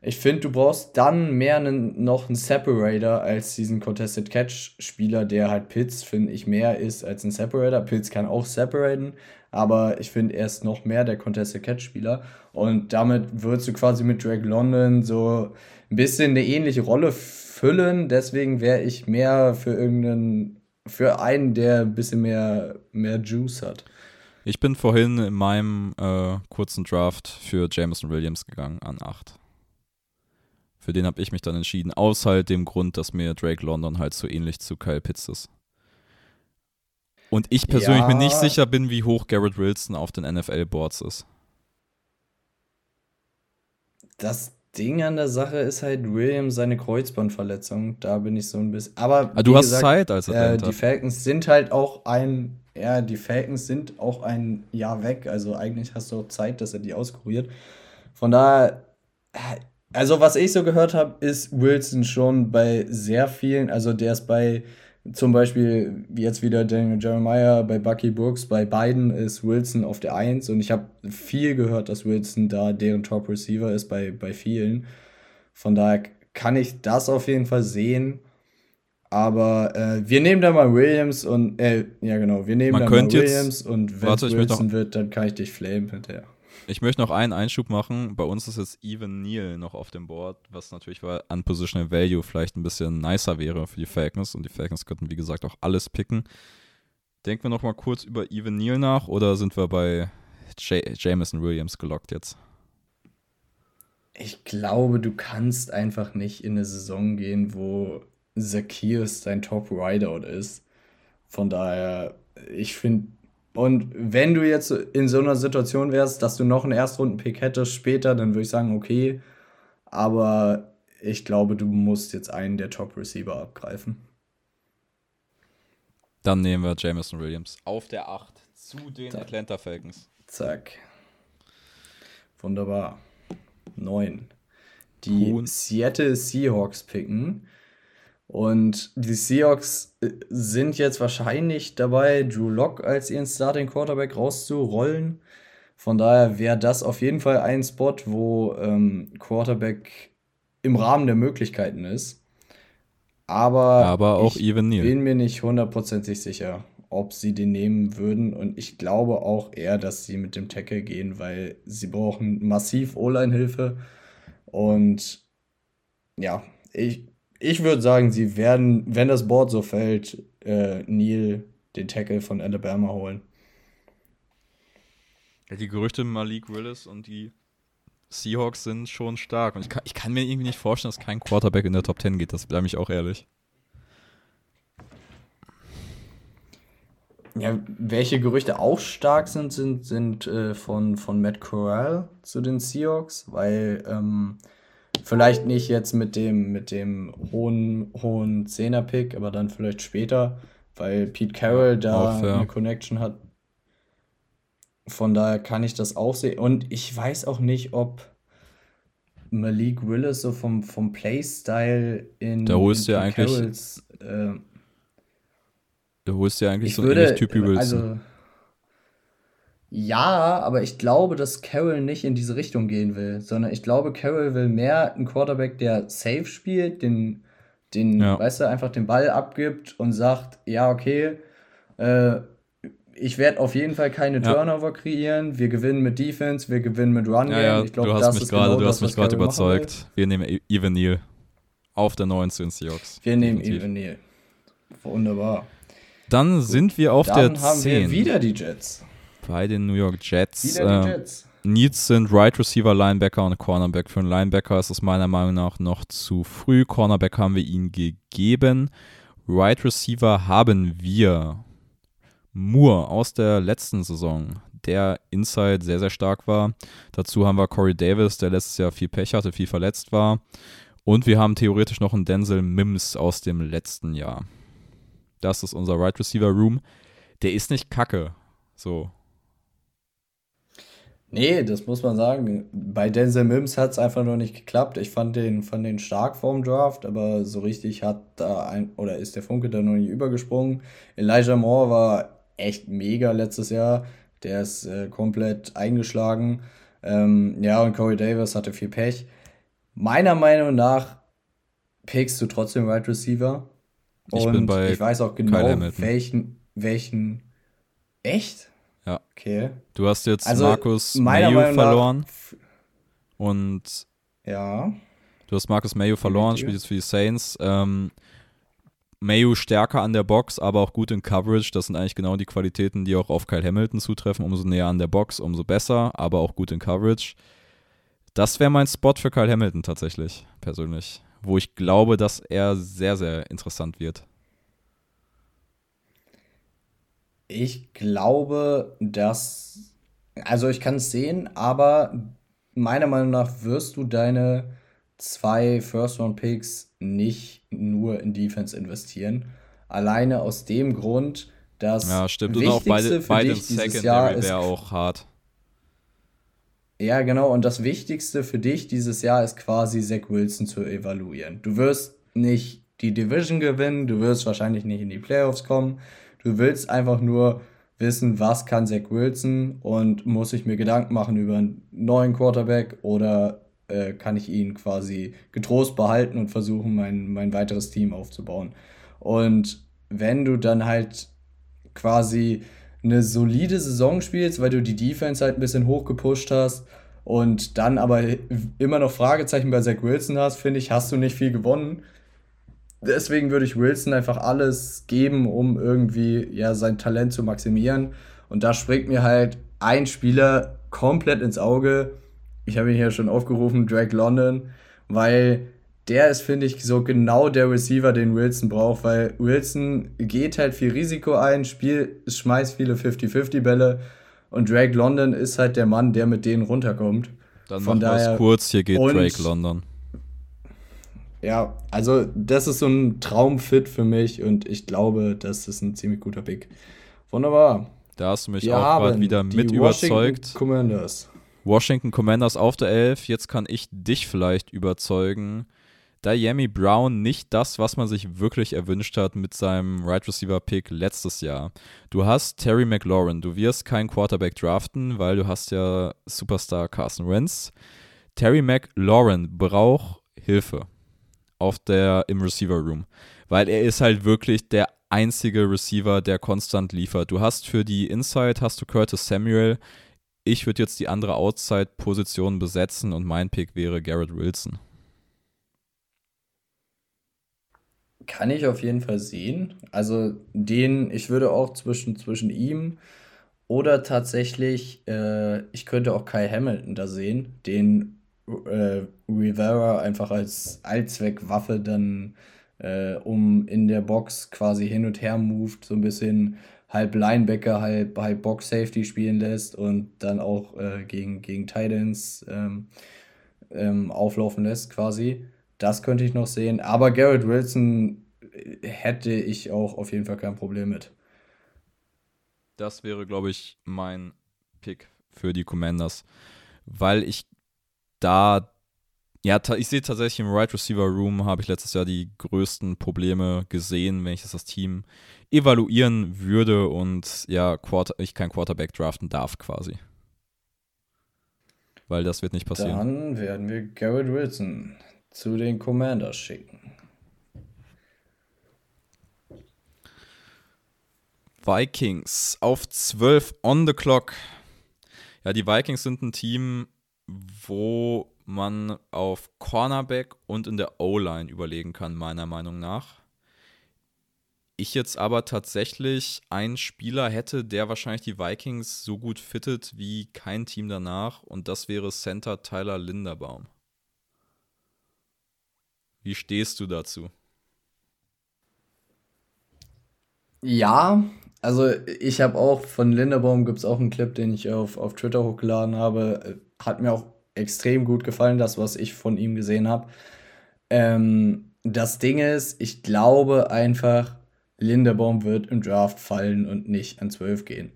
ich finde, du brauchst dann mehr einen, noch einen Separator als diesen Contested Catch-Spieler, der halt Pits, finde ich, mehr ist als ein Separator. Pits kann auch separaten, aber ich finde, er ist noch mehr der Contested Catch-Spieler und damit würdest du quasi mit Drake London so ein bisschen eine ähnliche Rolle füllen. Deswegen wäre ich mehr für irgendeinen, für einen, der ein bisschen mehr, mehr Juice hat. Ich bin vorhin in meinem äh, kurzen Draft für Jameson Williams gegangen an 8. Für den habe ich mich dann entschieden, aus halt dem Grund, dass mir Drake London halt so ähnlich zu Kyle Pitts ist. Und ich persönlich mir nicht Ja. sicher bin, wie hoch Garrett Wilson auf den NFL-Boards ist. Das Ding an der Sache ist halt Williams seine Kreuzbandverletzung. Da bin ich so ein bisschen. Aber Ah, du hast gesagt, Zeit als Äh, Atlanta. die Falcons sind halt auch ein, ja, die Falcons sind auch ein Jahr weg. Also eigentlich hast du auch Zeit, dass er die auskuriert. Von daher, äh, also was ich so gehört habe, ist Wilson schon bei sehr vielen, also der ist bei zum Beispiel jetzt wieder Daniel Jeremiah, bei Bucky Brooks, bei beiden ist Wilson auf der 1 und ich habe viel gehört, dass Wilson da deren Top Receiver ist bei, bei vielen. Von daher kann ich das auf jeden Fall sehen. Aber äh, wir nehmen da mal Williams und, äh, ja genau, wir nehmen Man da mal könnte jetzt- Williams und wenn Warte, Wilson wird, dann kann ich dich flamen hinterher. Ich möchte noch einen Einschub machen. Bei uns ist jetzt Even Neal noch auf dem Board, was natürlich weil an Positional Value vielleicht ein bisschen nicer wäre für die Falcons. Und die Falcons könnten, wie gesagt, auch alles picken. Denken wir noch mal kurz über Even Neal nach oder sind wir bei J Jameson Williams gelockt jetzt? Ich glaube, du kannst einfach nicht in eine Saison gehen, wo Zacchaeus dein Top Rideout ist. Von daher, ich finde, und wenn du jetzt in so einer Situation wärst, dass du noch einen Erstrunden-Pick hättest später, dann würde ich sagen, okay. Aber ich glaube, du musst jetzt einen der Top-Receiver abgreifen. Dann nehmen wir Jameson Williams auf der 8 zu den Da- Atlanta Falcons. Zack. Wunderbar. Neun. Die Cool. Seattle Seahawks picken. Und die Seahawks äh, sind jetzt wahrscheinlich dabei, Drew Lock als ihren Starting Quarterback rauszurollen. Von daher wäre das auf jeden Fall ein Spot, wo ähm, Quarterback im Rahmen der Möglichkeiten ist. Aber, Aber auch ich Even Neal. bin mir nicht hundertprozentig sicher, ob sie den nehmen würden. Und ich glaube auch eher, dass sie mit dem Tackle gehen, weil sie brauchen massiv O-Line-Hilfe. Und ja, ich, ich würde sagen, sie werden, wenn das Board so fällt, äh, Neil den Tackle von Alabama holen. Ja, die Gerüchte Malik Willis und die Seahawks sind schon stark. Und ich kann, ich kann mir irgendwie nicht vorstellen, dass kein Quarterback in der Top 10 geht. Das bleibe ich auch ehrlich. Ja, welche Gerüchte auch stark sind, sind, sind äh, von, von Matt Corral zu den Seahawks, weil ähm, vielleicht nicht jetzt mit dem, mit dem hohen, hohen Zehner-Pick, aber dann vielleicht später, weil Pete Carroll da auch fair. eine Connection hat. Von daher kann ich das auch sehen. Und ich weiß auch nicht, ob Malik Willis so vom, vom Playstyle in, Da holst du ja eigentlich- Carrolls, äh, Du holst ja eigentlich ich so würde, ähnlich Typ Wilson. also ja, aber ich glaube, dass Carroll nicht in diese Richtung gehen will, sondern ich glaube, Carroll will mehr einen Quarterback, der safe spielt, den, den, Ja. weißt du, einfach den Ball abgibt und sagt, ja, okay, äh, ich werde auf jeden Fall keine Ja. Turnover kreieren. Wir gewinnen mit Defense, wir gewinnen mit Run Game. ja, ja, ich glaube, du hast mich gerade, genau überzeugt. Wir nehmen E- Even Neal auf der 9 zu den Seahawks. Wir nehmen. Even Neal. Wunderbar. Dann sind wir auf Dann der haben 10 wir wieder die Jets. Bei den New York Jets. Wieder die Äh, Jets. Needs sind Right Receiver, Linebacker und Cornerback. Für einen Linebacker ist es meiner Meinung nach noch zu früh. Cornerback haben wir ihn gegeben. Right Receiver haben wir Moore aus der letzten Saison, der Inside sehr, sehr stark war. Dazu haben wir Corey Davis, der letztes Jahr viel Pech hatte, viel verletzt war. Und wir haben theoretisch noch einen Denzel Mims aus dem letzten Jahr. Das ist unser Right Receiver Room. Der ist nicht kacke. So. Nee, das muss man sagen. Bei Denzel Mims hat es einfach noch nicht geklappt. Ich fand den, fand den stark vorm Draft, aber so richtig hat da ein, oder ist der Funke da noch nicht übergesprungen. Elijah Moore war echt mega letztes Jahr. Der ist äh, komplett eingeschlagen. Ähm, ja, und Corey Davis hatte viel Pech. Meiner Meinung nach pickst du trotzdem Wide right Receiver. Ich und bin bei ich weiß auch genau, welchen, welchen. Echt? Okay. Du hast jetzt also, Markus Mayo verloren. und. Ja. Du hast Markus Mayo verloren, spielt jetzt für die Saints. Ähm, Mayo stärker an der Box, aber auch gut in Coverage. Das sind eigentlich genau die Qualitäten, die auch auf Kyle Hamilton zutreffen. Umso näher an der Box, umso besser, aber auch gut in Coverage. Das wäre mein Spot für Kyle Hamilton tatsächlich, persönlich. Wo ich glaube, dass er sehr, sehr interessant wird. Ich glaube, dass. Also, ich kann es sehen, aber meiner Meinung nach wirst du deine zwei First-Round-Picks nicht nur in Defense investieren. Alleine aus dem Grund, dass. Ja, stimmt. Und auch beide, beide Secondary wäre auch hart. Ja, genau. Und das Wichtigste für dich dieses Jahr ist quasi Zach Wilson zu evaluieren. Du wirst nicht die Division gewinnen, du wirst wahrscheinlich nicht in die Playoffs kommen. Du willst einfach nur wissen, was kann Zach Wilson und muss ich mir Gedanken machen über einen neuen Quarterback oder äh, kann ich ihn quasi getrost behalten und versuchen, mein, mein weiteres Team aufzubauen. Und wenn du dann halt quasi eine solide Saison spielst, weil du die Defense halt ein bisschen hochgepusht hast und dann aber immer noch Fragezeichen bei Zach Wilson hast, finde ich, hast du nicht viel gewonnen. Deswegen würde ich Wilson einfach alles geben, um irgendwie ja sein Talent zu maximieren. Und da springt mir halt ein Spieler komplett ins Auge. Ich habe ihn hier schon aufgerufen, Drake London, weil der ist, finde ich, so genau der Receiver, den Wilson braucht, weil Wilson geht halt viel Risiko ein, spiel, schmeißt viele 50-50-Bälle und Drake London ist halt der Mann, der mit denen runterkommt. Dann Von machen es kurz, hier geht Drake London. Ja, also das ist so ein Traumfit für mich und ich glaube, das ist ein ziemlich guter Pick. Wunderbar. Da hast du mich wir auch gerade wieder mit überzeugt. Commanders. Washington Commanders auf der 11. Jetzt kann ich dich vielleicht überzeugen. Diami Brown nicht das, was man sich wirklich erwünscht hat mit seinem Right Receiver Pick letztes Jahr. Du hast Terry McLaurin, du wirst keinen Quarterback draften, weil du hast ja Superstar Carson Wentz. Terry McLaurin braucht Hilfe auf der im Receiver Room, weil er ist halt wirklich der einzige Receiver, der konstant liefert. Du hast für die Inside hast du Curtis Samuel. Ich würde jetzt die andere Outside Position besetzen und mein Pick wäre Garrett Wilson. Kann ich auf jeden Fall sehen. Also den, ich würde auch zwischen, zwischen ihm oder tatsächlich, äh, ich könnte auch Kai Hamilton da sehen, den äh, Rivera einfach als Allzweckwaffe dann äh, um in der Box quasi hin und her moved, so ein bisschen halb Linebacker, halb, halb Box Safety spielen lässt und dann auch äh, gegen, gegen Titans ähm, ähm, auflaufen lässt quasi. Das könnte ich noch sehen. Aber Garrett Wilson äh, hätte ich auch auf jeden Fall kein Problem mit. Das wäre, glaube ich, mein Pick für die Commanders, weil ich da, ja, ich sehe tatsächlich im Right Receiver Room habe ich letztes Jahr die größten Probleme gesehen, wenn ich das, das Team evaluieren würde und ja, Quarter, ich kein Quarterback draften darf quasi. Weil das wird nicht passieren. Dann werden wir Garrett Wilson zu den Commanders schicken. Vikings auf 12 on the clock. Ja, die Vikings sind ein Team, wo man auf Cornerback und in der O-Line überlegen kann, meiner Meinung nach. Ich jetzt aber tatsächlich einen Spieler hätte, der wahrscheinlich die Vikings so gut fittet wie kein Team danach, und das wäre Center Tyler Linderbaum. Wie stehst du dazu? Ja, also ich habe auch von Linderbaum gibt es auch einen Clip, den ich auf, auf Twitter hochgeladen habe hat mir auch extrem gut gefallen, das, was ich von ihm gesehen habe. Ähm, das Ding ist, ich glaube einfach, Linderbaum wird im Draft fallen und nicht an 12 gehen.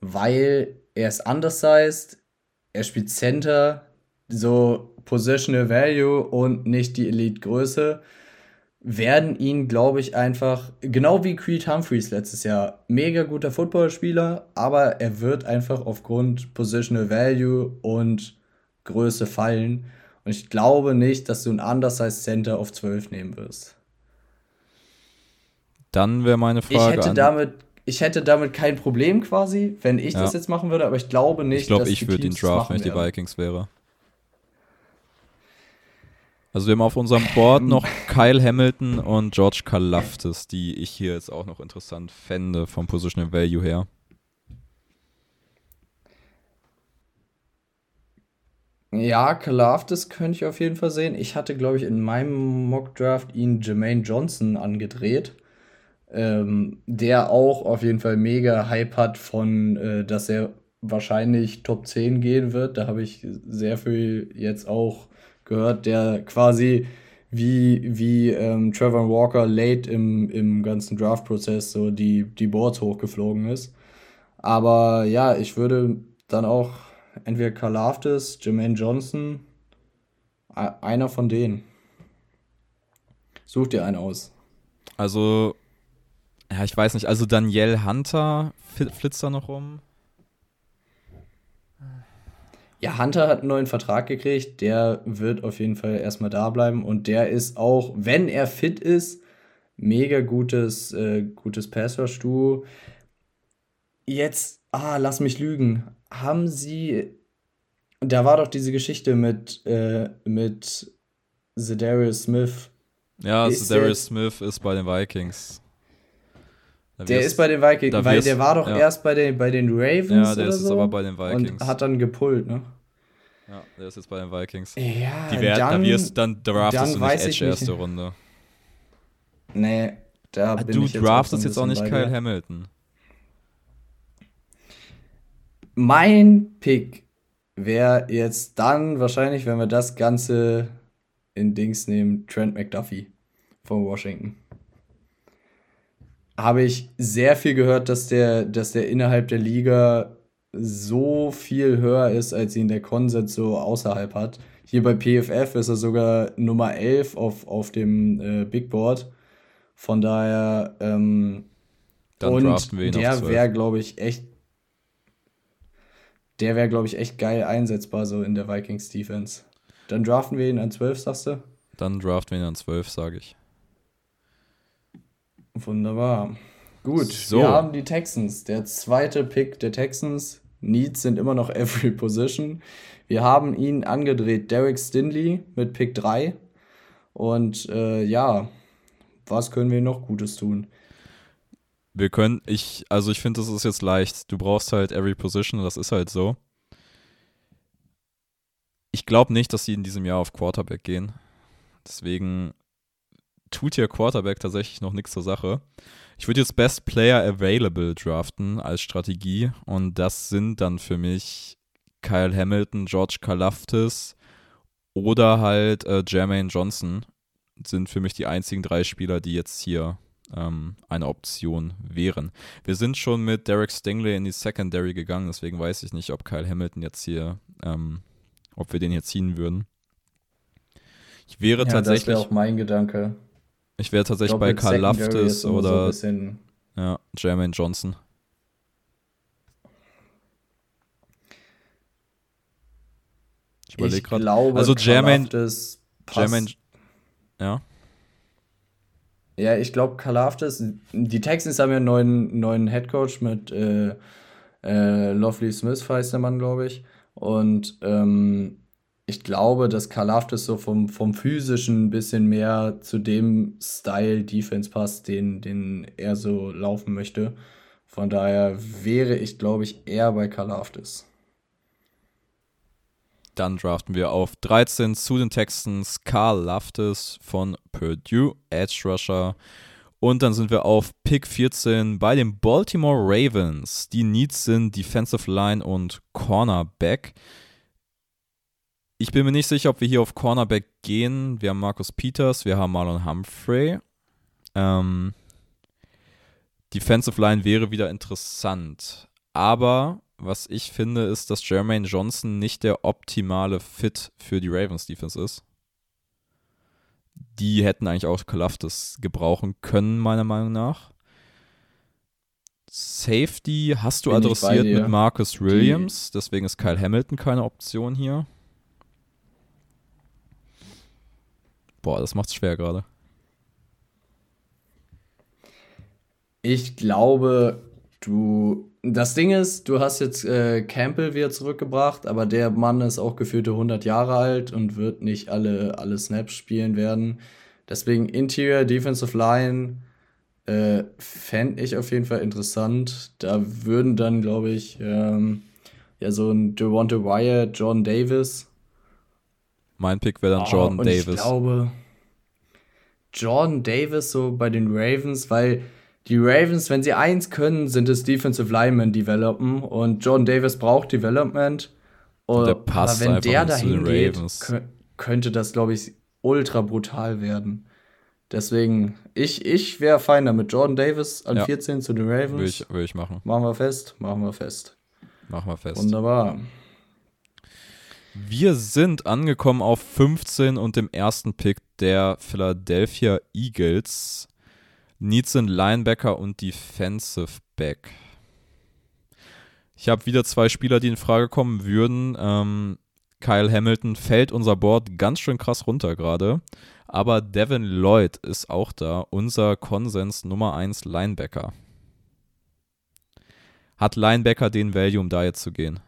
Weil er ist undersized, er spielt Center, so Positional Value und nicht die Elite-Größe, werden ihn, glaube ich, einfach, genau wie Creed Humphreys letztes Jahr, mega guter Footballspieler, aber er wird einfach aufgrund Positional Value und Größe fallen. Und ich glaube nicht, dass du ein Undersized Center auf 12 nehmen wirst. Dann wäre meine Frage. Ich hätte, damit, ich hätte damit kein Problem quasi, wenn ich ja. das jetzt machen würde, aber ich glaube nicht, ich glaub, dass ich würde ihn draften, wenn ich die Vikings wäre. Also wir haben auf unserem Board noch Kyle Hamilton und George Kalaftis, die ich hier jetzt auch noch interessant fände vom Positional Value her. Ja, Kalaftis könnte ich auf jeden Fall sehen. Ich hatte, glaube ich, in meinem Mock-Draft ihn Jermaine Johnson angedreht, ähm, der auch auf jeden Fall mega Hype hat von, äh, dass er wahrscheinlich Top 10 gehen wird. Da habe ich sehr viel jetzt auch gehört, der quasi wie, wie ähm, Trevor Walker late im, im ganzen Draft-Prozess so die, die Boards hochgeflogen ist. Aber ja, ich würde dann auch entweder Kalaftis, Jermaine Johnson, einer von denen. Such dir einen aus. Also, ja, ich weiß nicht, also Daniel Hunter flitzt da noch rum. Ja, Hunter hat einen neuen Vertrag gekriegt. Der wird auf jeden Fall erstmal da bleiben. Und der ist auch, wenn er fit ist, mega gutes, äh, gutes Pass-Rush-Duo. Jetzt, ah, lass mich lügen. Haben sie. Da war doch diese Geschichte mit, äh, mit Zedarius Smith. Ja, Zedarius Smith ist bei den Vikings. Der ist bei den Vikings, weil der war doch ja. erst bei den, bei den Ravens. Ja, der ist so aber bei den Vikings. Und hat dann gepullt, ne? Ja, der ist jetzt bei den Vikings. Ja, Die wär, dann, da wirst, dann draftest dann du nicht Edge erste Runde. Nee, da ah, bin du ich jetzt draftest jetzt auch nicht Kyle Hamilton. Mein Pick wäre jetzt dann wahrscheinlich, wenn wir das Ganze in Dings nehmen, Trent McDuffie von Washington habe ich sehr viel gehört, dass der, dass der innerhalb der Liga so viel höher ist, als ihn der Konsens so außerhalb hat. Hier bei PFF ist er sogar Nummer 11 auf, auf dem äh, Big Board. Von daher, ähm, Dann und der wäre, glaube ich, echt, der wäre, glaube ich, echt geil einsetzbar so in der Vikings Defense. Dann draften wir ihn an 12, sagst du? Dann draften wir ihn an 12, sage ich. Wunderbar. Gut, so. wir haben die Texans. Der zweite Pick der Texans. Needs sind immer noch every position. Wir haben ihn angedreht, Derek Stinley mit Pick 3. Und äh, ja, was können wir noch Gutes tun? Wir können, ich, also ich finde, das ist jetzt leicht. Du brauchst halt every position, das ist halt so. Ich glaube nicht, dass sie in diesem Jahr auf Quarterback gehen. Deswegen tut hier Quarterback tatsächlich noch nichts zur Sache. Ich würde jetzt Best Player Available draften als Strategie und das sind dann für mich Kyle Hamilton, George Kalaftis oder halt äh, Jermaine Johnson sind für mich die einzigen drei Spieler, die jetzt hier ähm, eine Option wären. Wir sind schon mit Derek Stingley in die Secondary gegangen, deswegen weiß ich nicht, ob Kyle Hamilton jetzt hier, ähm, ob wir den hier ziehen würden. Ich wäre ja, tatsächlich. Das wäre auch mein Gedanke. Ich wäre tatsächlich bei Karl Laftis oder so ja, Jermaine Johnson. Ich überlege gerade. Also Jermaine, Jermaine, ja. Ja, ich glaube, Kalaftis, die Texans haben ja einen neuen, neuen Headcoach mit äh, äh, Lovely Smith, heißt der Mann, glaube ich. Und ähm, ich glaube, dass Kalaftis so vom, vom physischen ein bisschen mehr zu dem Style Defense passt, den, den er so laufen möchte. Von daher wäre ich, glaube ich, eher bei Kalaftis. Dann draften wir auf 13 zu den Texans Carl Laftis von Purdue, Edge Rusher. Und dann sind wir auf Pick 14 bei den Baltimore Ravens. Die Needs sind Defensive Line und Cornerback. Ich bin mir nicht sicher, ob wir hier auf Cornerback gehen. Wir haben Markus Peters, wir haben Marlon Humphrey. Ähm, Defensive Line wäre wieder interessant. Aber was ich finde, ist, dass Jermaine Johnson nicht der optimale Fit für die Ravens Defense ist. Die hätten eigentlich auch Kalaftis gebrauchen können, meiner Meinung nach. Safety hast du Bin adressiert mit Marcus Williams, deswegen ist Kyle Hamilton keine Option hier. Boah, das macht's schwer gerade. Ich glaube, du. Das Ding ist, du hast jetzt äh, Campbell wieder zurückgebracht, aber der Mann ist auch gefühlte 100 Jahre alt und wird nicht alle, alle Snaps spielen werden. Deswegen Interior, Defensive Line äh, fände ich auf jeden Fall interessant. Da würden dann, glaube ich, ähm, ja, so ein Devonta Wyatt, John Davis. Mein Pick wäre dann Oh, Jordan und Ich Davis. glaube, Jordan Davis so bei den Ravens, weil die Ravens, wenn sie eins können, sind es Defensive Linemen developen und Jordan Davis braucht Development. Und der Aber passt wenn einfach der dahin geht, könnte das, glaube ich, ultra brutal werden. Deswegen, ich, ich wäre fein damit. Jordan Davis an Ja. 14 zu den Ravens. Würde ich, würde ich machen. Machen wir fest, machen wir fest. Machen wir fest. Wunderbar. Wir sind angekommen auf 15 und dem ersten Pick der Philadelphia Eagles. Needs sind Linebacker und Defensive Back. Ich habe wieder zwei Spieler, die in Frage kommen würden. Ähm, Kyle Hamilton fällt unser Board ganz schön krass runter gerade. Aber Devin Lloyd ist auch da, unser Konsens Nummer 1 Linebacker. Hat Linebacker den Value, um da jetzt zu gehen?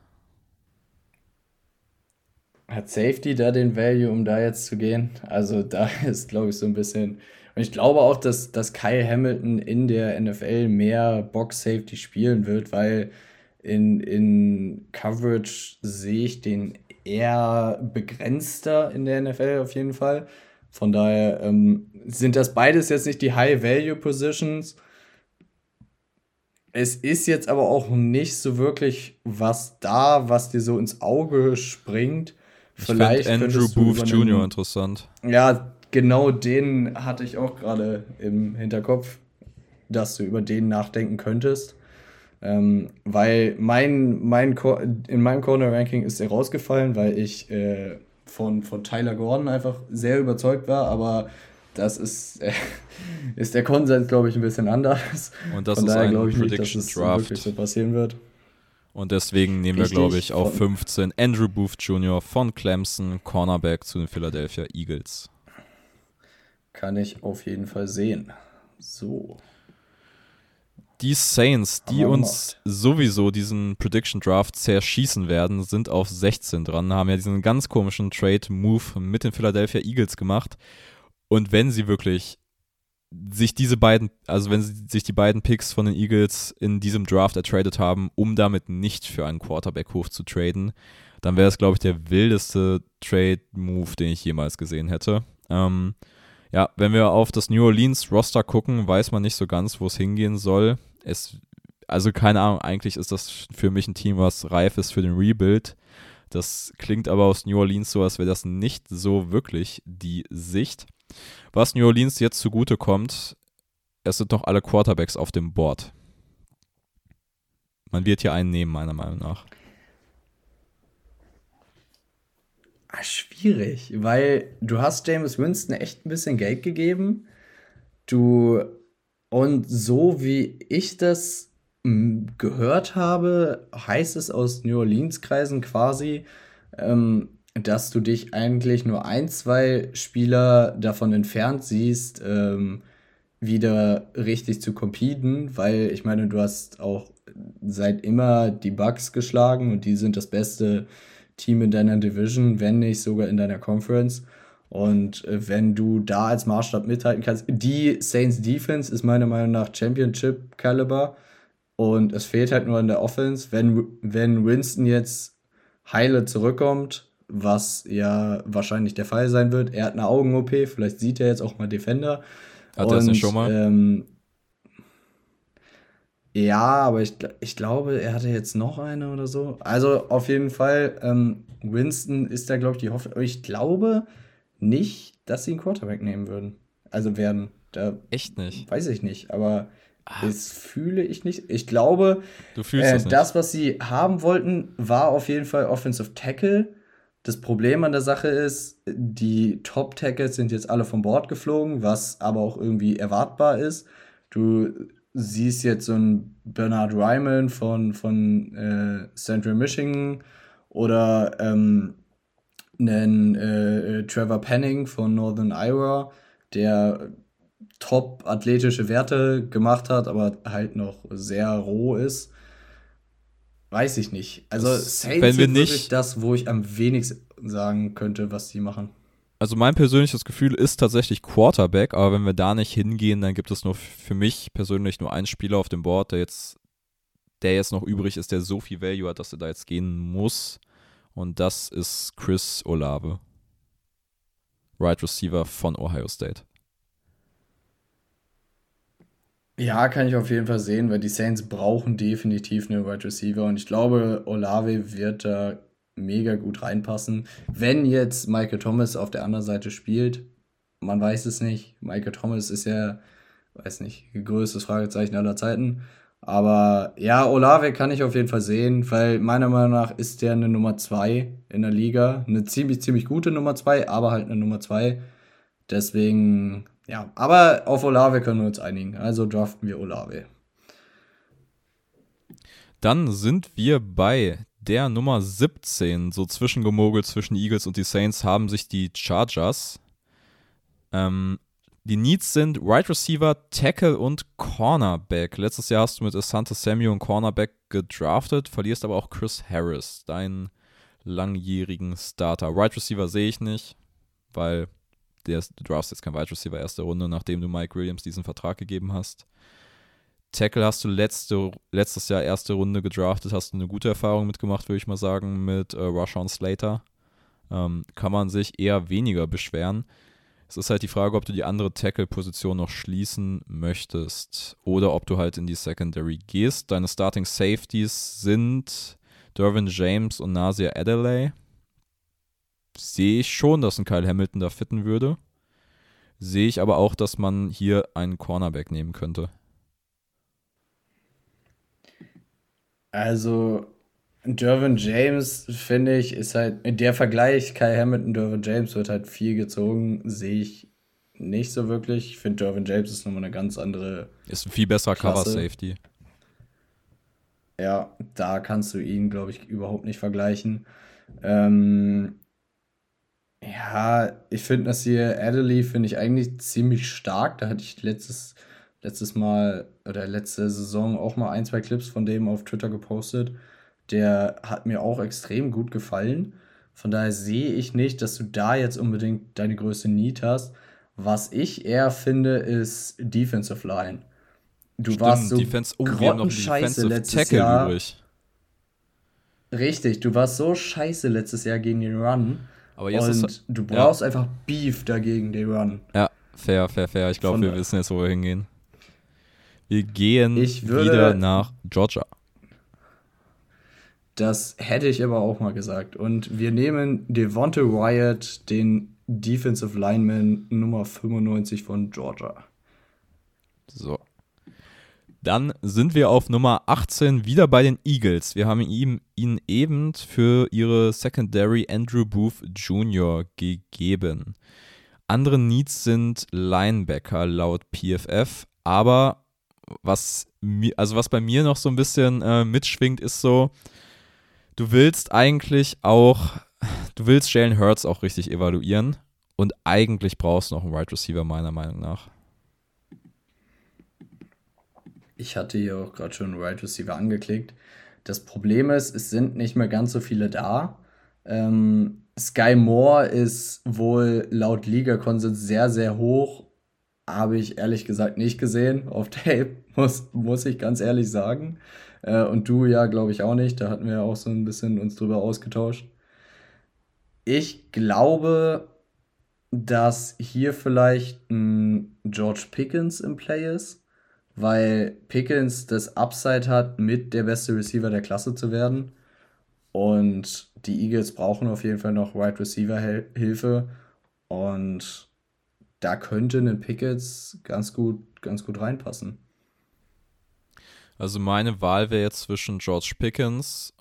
Hat Safety da den Value, um da jetzt zu gehen? Also da ist, glaube ich, so ein bisschen. Und ich glaube auch, dass, dass Kyle Hamilton in der NFL mehr Box-Safety spielen wird, weil in, in Coverage sehe ich den eher begrenzter in der NFL auf jeden Fall. Von daher ähm, sind das beides jetzt nicht die High-Value-Positions. Es ist jetzt aber auch nicht so wirklich was da, was dir so ins Auge springt. Ich finde Andrew Booth Jr. interessant. Ja, genau den hatte ich auch gerade im Hinterkopf, dass du über den nachdenken könntest. Ähm, weil mein, mein Cor- in meinem Corner-Ranking ist er rausgefallen, weil ich äh, von, von Tyler Gordon einfach sehr überzeugt war, aber das ist, äh, ist der Konsens, glaube ich, ein bisschen anders. Und das Von ist daher ein glaube ich nicht, dass Prediction Draft. wirklich so passieren wird. Und deswegen nehmen wir, Richtig, glaube ich, auf von- 15 Andrew Booth Jr. von Clemson, Cornerback zu den Philadelphia Eagles. Kann ich auf jeden Fall sehen. So. Die Saints, die wir uns sowieso diesen Prediction Draft zerschießen werden, sind auf 16 dran, haben ja diesen ganz komischen Trade-Move mit den Philadelphia Eagles gemacht. Und wenn sie wirklich sich diese beiden, also wenn sie sich die beiden Picks von den Eagles in diesem Draft ertradet haben, um damit nicht für einen Quarterback-Hof zu traden, dann wäre es, glaube ich, der wildeste Trade-Move, den ich jemals gesehen hätte. Ähm, ja, wenn wir auf das New Orleans Roster gucken, weiß man nicht so ganz, wo es hingehen soll. Es, also keine Ahnung, eigentlich ist das für mich ein Team, was reif ist für den Rebuild. Das klingt aber aus New Orleans so, als wäre das nicht so wirklich die Sicht. Was New Orleans jetzt zugute kommt, es sind noch alle Quarterbacks auf dem Board. Man wird hier einen nehmen, meiner Meinung nach. Ah, schwierig, weil du hast James Winston echt ein bisschen Geld gegeben. Du und so wie ich das mm, gehört habe, heißt es aus New Orleans Kreisen quasi, ähm, dass du dich eigentlich nur ein, zwei Spieler davon entfernt siehst, ähm, wieder richtig zu competen, weil ich meine, du hast auch seit immer die Bucks geschlagen und die sind das beste Team in deiner Division, wenn nicht sogar in deiner Conference. Und äh, wenn du da als Maßstab mithalten kannst, die Saints Defense ist meiner Meinung nach Championship Caliber und es fehlt halt nur an der Offense. Wenn, wenn Winston jetzt heile zurückkommt, was ja wahrscheinlich der Fall sein wird, er hat eine Augen-OP, vielleicht sieht er jetzt auch mal Defender. Hat er das nicht schon mal? Ähm, ja, aber ich, ich glaube, er hatte jetzt noch eine oder so. Also auf jeden Fall, ähm, Winston ist da, glaube ich, die Hoffnung. Ich glaube nicht, dass sie einen Quarterback nehmen würden. Also werden. Da Echt nicht. weiß ich nicht. Aber Das fühle ich nicht. Ich glaube, Du fühlst äh, das das, was sie haben wollten, war auf jeden Fall Offensive Tackle. Das Problem an der Sache ist, die Top-Tackles sind jetzt alle vom Bord geflogen, was aber auch irgendwie erwartbar ist. Du siehst jetzt so einen Bernard Ryman von, von äh, Central Michigan oder ähm, einen äh, Trevor Penning von Northern Iowa, der top athletische Werte gemacht hat, aber halt noch sehr roh ist. Weiß ich nicht. Also Saints wenn wir sind wirklich nicht- das, wo ich am wenigsten sagen könnte, was die machen. Also mein persönliches Gefühl ist tatsächlich Quarterback, aber wenn wir da nicht hingehen, dann gibt es nur für mich persönlich nur einen Spieler auf dem Board, der jetzt, der jetzt noch übrig ist, der so viel Value hat, dass er da jetzt gehen muss. Und das ist Chris Olave. Right Receiver von Ohio State. Ja, kann ich auf jeden Fall sehen, weil die Saints brauchen definitiv einen Wide Receiver und ich glaube, Olave wird da mega gut reinpassen. Wenn jetzt Michael Thomas auf der anderen Seite spielt, man weiß es nicht. Michael Thomas ist ja, weiß nicht, größtes Fragezeichen aller Zeiten. Aber ja, Olave kann ich auf jeden Fall sehen, weil meiner Meinung nach ist der eine Nummer 2 in der Liga. Eine ziemlich, ziemlich gute Nummer 2, aber halt eine Nummer 2. Deswegen, ja, aber auf Olave können wir uns einigen. Also draften wir Olave. Dann sind wir bei der Nummer 17, so zwischengemogelt zwischen Eagles und die Saints, haben sich die Chargers. Ähm, die Needs sind Wide Receiver, Tackle und Cornerback. Letztes Jahr hast du mit Asante Samuel und Cornerback gedraftet, verlierst aber auch Chris Harris, deinen langjährigen Starter. Wide Receiver sehe ich nicht, weil der, du draftst jetzt kein Wide Receiver erste Runde, nachdem du Mike Williams diesen Vertrag gegeben hast. Tackle hast du letzte, letztes Jahr erste Runde gedraftet, hast du eine gute Erfahrung mitgemacht, würde ich mal sagen, mit äh, Rashawn Slater. Ähm, kann man sich eher weniger beschweren. Es ist halt die Frage, ob du die andere Tackle-Position noch schließen möchtest oder ob du halt in die Secondary gehst. Deine Starting Safeties sind Dervin James und Nasir Adelaide. Sehe ich schon, dass ein Kyle Hamilton da fitten würde. Sehe ich aber auch, dass man hier einen Cornerback nehmen könnte. Also, Dervin James, finde ich, ist halt, der Vergleich Kyle Hamilton, Dervin James wird halt viel gezogen, sehe ich nicht so wirklich. Ich finde, Dervin James ist nochmal eine ganz andere Ist ein viel besserer Klasse. Cover-Safety. Ja, da kannst du ihn, glaube ich, überhaupt nicht vergleichen. Ähm, ja, ich finde das hier, Adderley finde ich eigentlich ziemlich stark. Da hatte ich letztes, letztes Mal oder letzte Saison auch mal ein, zwei Clips von dem auf Twitter gepostet. Der hat mir auch extrem gut gefallen. Von daher sehe ich nicht, dass du da jetzt unbedingt deine größte Need hast. Was ich eher finde, ist Defensive Line. Du warst so Defense, oh, grottenscheiße Defensive letztes Tackle Jahr. übrig. Richtig, du warst so scheiße letztes Jahr gegen den Run. Aber jetzt und ist du brauchst einfach Beef dagegen, den Run. Ja, fair, fair, fair. Ich glaube, wir wissen jetzt, wo wir hingehen. Wir gehen wieder nach Georgia. Das hätte ich aber auch mal gesagt. Und wir nehmen Devonte Wyatt, den Defensive Lineman Nummer 95 von Georgia. So. Dann sind wir auf Nummer 18 wieder bei den Eagles. Wir haben ihm, ihnen eben für ihre Secondary Andrew Booth Jr. gegeben. Andere Needs sind Linebacker laut PFF, aber was, also was bei mir noch so ein bisschen äh, mitschwingt, ist so, du willst eigentlich auch, du willst Jalen Hurts auch richtig evaluieren und eigentlich brauchst du noch einen Wide Receiver meiner Meinung nach. Ich hatte hier auch gerade schon Wide Receiver angeklickt. Das Problem ist, es sind nicht mehr ganz so viele da. Ähm, Sky Moore ist wohl laut Liga-Konsens sehr, sehr hoch. Habe ich ehrlich gesagt nicht gesehen auf Tape, muss, muss ich ganz ehrlich sagen. Äh, und du ja, glaube ich, auch nicht. Da hatten wir ja auch so ein bisschen uns drüber ausgetauscht. Ich glaube, dass hier vielleicht ein George Pickens im Play ist weil Pickens das Upside hat, mit der beste Receiver der Klasse zu werden. Und die Eagles brauchen auf jeden Fall noch Wide Receiver Hilfe. Und da könnte ein Pickens ganz gut, ganz gut reinpassen. Also meine Wahl wäre jetzt zwischen George Pickens,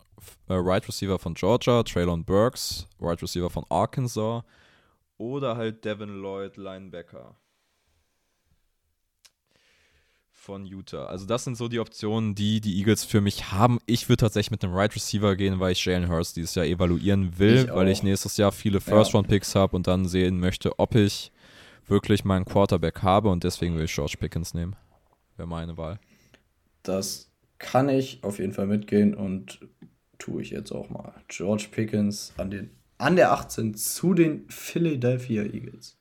äh, Right Receiver von Georgia, Traylon Burks, Right Receiver von Arkansas oder halt Devin Lloyd, Linebacker von Utah. Also das sind so die Optionen, die die Eagles für mich haben. Ich würde tatsächlich mit einem Right Receiver gehen, weil ich Jalen Hurst dieses Jahr evaluieren will, Ich weil ich nächstes Jahr viele First-Round-Picks habe und dann sehen möchte, ob ich wirklich meinen Quarterback habe und deswegen will ich George Pickens nehmen. Wäre meine Wahl. Das kann ich auf jeden Fall mitgehen und tue ich jetzt auch mal. George Pickens an, den, an der 18 zu den Philadelphia Eagles.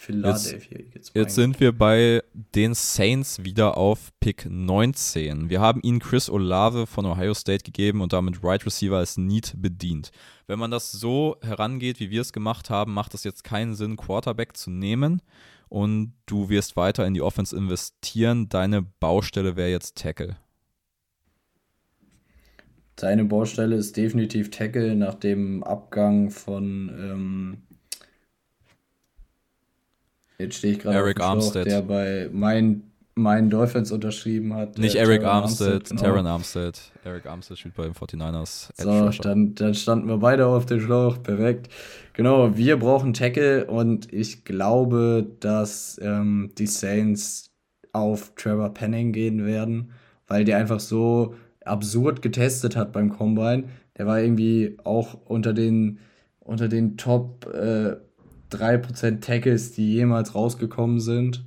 Philadelphia Eagles. Jetzt sind wir bei den Saints wieder auf Pick 19. Wir haben ihnen Chris Olave von Ohio State gegeben und damit Right Receiver als Need bedient. Wenn man das so herangeht, wie wir es gemacht haben, macht es jetzt keinen Sinn, Quarterback zu nehmen und du wirst weiter in die Offense investieren. Deine Baustelle wäre jetzt Tackle. Seine Baustelle ist definitiv Tackle nach dem Abgang von ähm, jetzt stehe ich gerade Eric Armstead. der bei meinen meinen Dolphins unterschrieben hat. Nicht äh, Eric Terron Armstead, genau. Terran Armstead. Eric Armstead spielt bei den 49ers. Edge So, dann, dann standen wir beide auf dem Schlauch. Perfekt. Genau, wir brauchen Tackle und ich glaube, dass ähm, die Saints auf Trevor Penning gehen werden, weil der einfach so absurd getestet hat beim Combine. Der war irgendwie auch unter den, unter den Top äh, 3% Tackles, die jemals rausgekommen sind,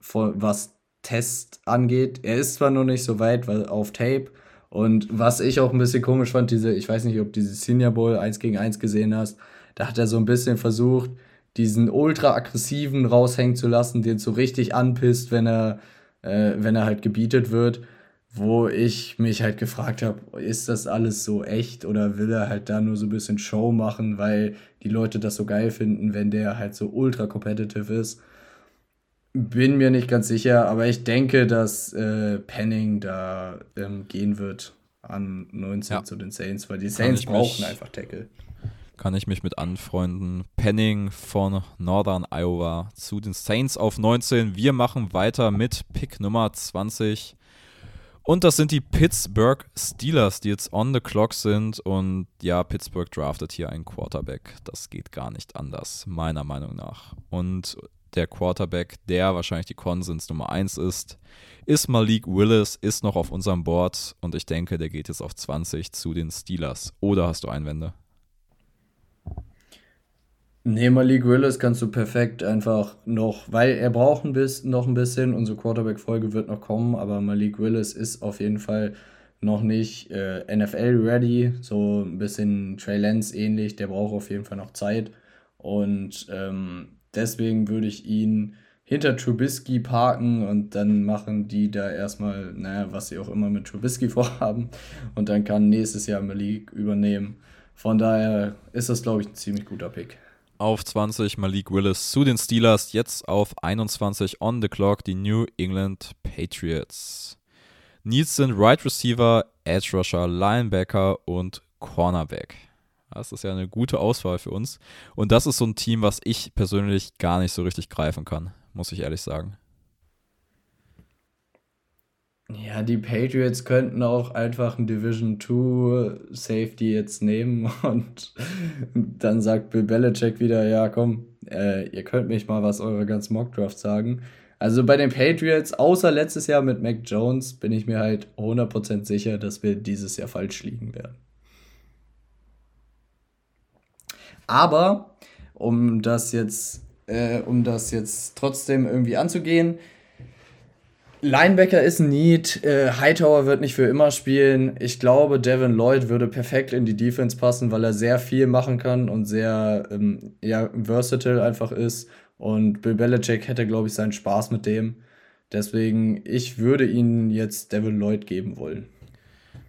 was Test angeht. Er ist zwar noch nicht so weit weil auf Tape, und was ich auch ein bisschen komisch fand, diese, ich weiß nicht, ob du diese Senior Bowl 1 gegen 1 gesehen hast, da hat er so ein bisschen versucht, diesen ultra aggressiven raushängen zu lassen, den so richtig anpisst, wenn er, äh, wenn er halt gebietet wird, wo ich mich halt gefragt habe, ist das alles so echt oder will er halt da nur so ein bisschen Show machen, weil die Leute das so geil finden, wenn der halt so ultra competitive ist. Bin mir nicht ganz sicher, aber ich denke, dass äh, Penning da ähm, gehen wird an 19 Ja. zu den Saints, weil die Saints brauchen mich- einfach Tackle. kann ich mich mit anfreunden. Penning von Northern Iowa zu den Saints auf 19. Wir machen weiter mit Pick Nummer 20. Und das sind die Pittsburgh Steelers, die jetzt on the clock sind. Und ja, Pittsburgh draftet hier einen Quarterback. Das geht gar nicht anders, meiner Meinung nach. Und der Quarterback, der wahrscheinlich die Konsens Nummer 1 ist, ist Malik Willis, ist noch auf unserem Board. Und ich denke, der geht jetzt auf 20 zu den Steelers. Oder hast du Einwände? Nee, Malik Willis kannst du perfekt einfach noch, weil er braucht ein bisschen, noch ein bisschen, unsere Quarterback-Folge wird noch kommen, aber Malik Willis ist auf jeden Fall noch nicht äh, NFL-ready, so ein bisschen Trey Lance ähnlich, der braucht auf jeden Fall noch Zeit und ähm, deswegen würde ich ihn hinter Trubisky parken und dann machen die da erstmal, naja, was sie auch immer mit Trubisky vorhaben und dann kann nächstes Jahr Malik übernehmen. Von daher ist das, glaube ich, ein ziemlich guter Pick. Auf 20 Malik Willis zu den Steelers, jetzt auf 21 on the clock die New England Patriots. Needs sind Right Receiver, Edge Rusher, Linebacker und Cornerback. Das ist ja eine gute Auswahl für uns. Und das ist so ein Team, was ich persönlich gar nicht so richtig greifen kann, muss ich ehrlich sagen. Ja, die Patriots könnten auch einfach einen Division 2 Safety jetzt nehmen und dann sagt Bill Belichick wieder, ja komm, äh, ihr könnt mich mal was eure ganzen Mockdraft sagen. Also bei den Patriots, außer letztes Jahr mit Mac Jones, bin ich mir halt 100% sicher, dass wir dieses Jahr falsch liegen werden. Aber um das jetzt, äh, um das jetzt trotzdem irgendwie anzugehen, Linebacker ist ein Need. Äh, Hightower wird nicht für immer spielen. Ich glaube, Devin Lloyd würde perfekt in die Defense passen, weil er sehr viel machen kann und sehr ähm, ja, versatile einfach ist. Und Bill Belichick hätte, glaube ich, seinen Spaß mit dem. Deswegen, ich würde ihnen jetzt Devin Lloyd geben wollen.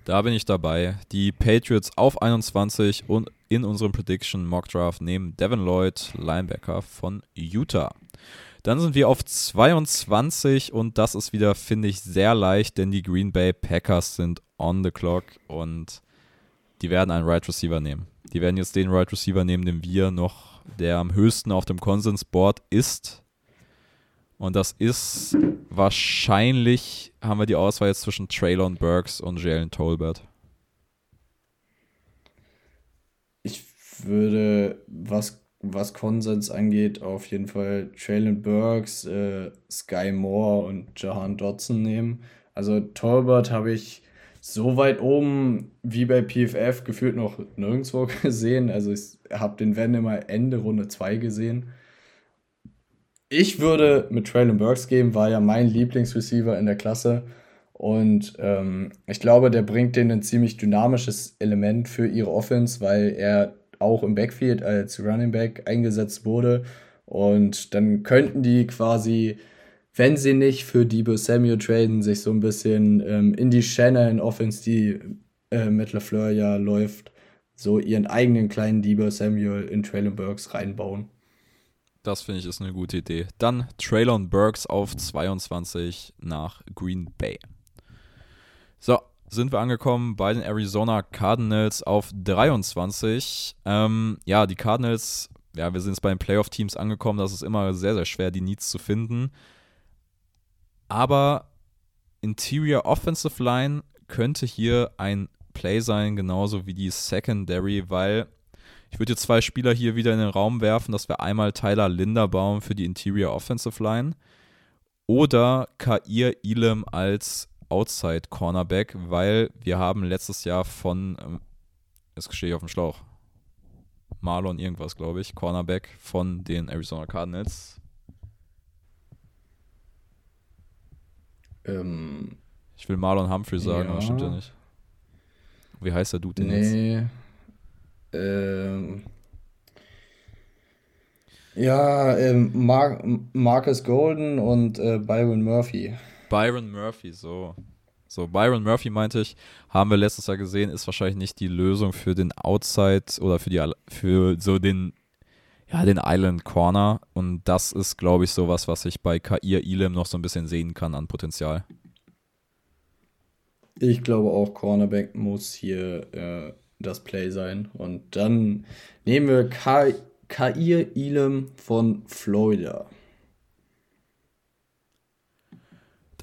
Da bin ich dabei. Die Patriots auf 21 und in unserem Prediction Mock Draft nehmen Devin Lloyd, Linebacker von Utah. Dann sind wir auf 22 und das ist wieder, finde ich, sehr leicht, denn die Green Bay Packers sind on the clock und die werden einen Right Receiver nehmen. Die werden jetzt den Right Receiver nehmen, den wir noch, der am höchsten auf dem Konsensboard ist. Und das ist wahrscheinlich, haben wir die Auswahl jetzt zwischen Traylon Burks und Jalen Tolbert. Ich würde, was, was Konsens angeht, auf jeden Fall Traylon Burks, äh, Sky Moore und Jahan Dodson nehmen. Also Tolbert habe ich so weit oben wie bei PFF gefühlt noch nirgendwo gesehen. Also ich habe den Wenn immer Ende Runde 2 gesehen. Ich würde mit Traylon Burks geben, war ja mein Lieblingsreceiver in der Klasse. Und ähm, ich glaube, der bringt denen ein ziemlich dynamisches Element für ihre Offense, weil er auch im Backfield als Running Back eingesetzt wurde. Und dann könnten die quasi, wenn sie nicht für Debo Samuel traden, sich so ein bisschen ähm, in die Shannon Offense, die äh, mit LaFleur ja läuft, so ihren eigenen kleinen Debo Samuel in Traylon Burks reinbauen. Das finde ich ist eine gute Idee. Dann Traylon Burks auf 22 nach Green Bay. So, sind wir angekommen bei den Arizona Cardinals auf 23. Ähm, ja, die Cardinals, ja, wir sind jetzt bei den Playoff-Teams angekommen. Das ist immer sehr, sehr schwer, die Needs zu finden. Aber Interior Offensive Line könnte hier ein Play sein, genauso wie die Secondary, weil ich würde jetzt zwei Spieler hier wieder in den Raum werfen. Das wäre einmal Tyler Linderbaum für die Interior Offensive Line oder Kair Elam als Outside Cornerback, weil wir haben letztes Jahr von, ähm, jetzt stehe ich auf dem Schlauch, Marlon irgendwas, glaube ich, Cornerback von den Arizona Cardinals. Ähm, ich will Marlon Humphrey sagen, ja. aber stimmt ja nicht. Wie heißt der Dude denn nee. jetzt? Ähm, ja, ähm, Mar Marcus Golden und äh, Byron Murphy. Byron Murphy, so. So, Byron Murphy meinte ich, haben wir letztes Jahr gesehen, ist wahrscheinlich nicht die Lösung für den Outside oder für die für so den ja, den Island Corner und das ist glaube ich sowas, was ich bei Kair Elam noch so ein bisschen sehen kann an Potenzial. Ich glaube auch Cornerback muss hier äh, das Play sein. Und dann nehmen wir Ka Kair Elam von Florida.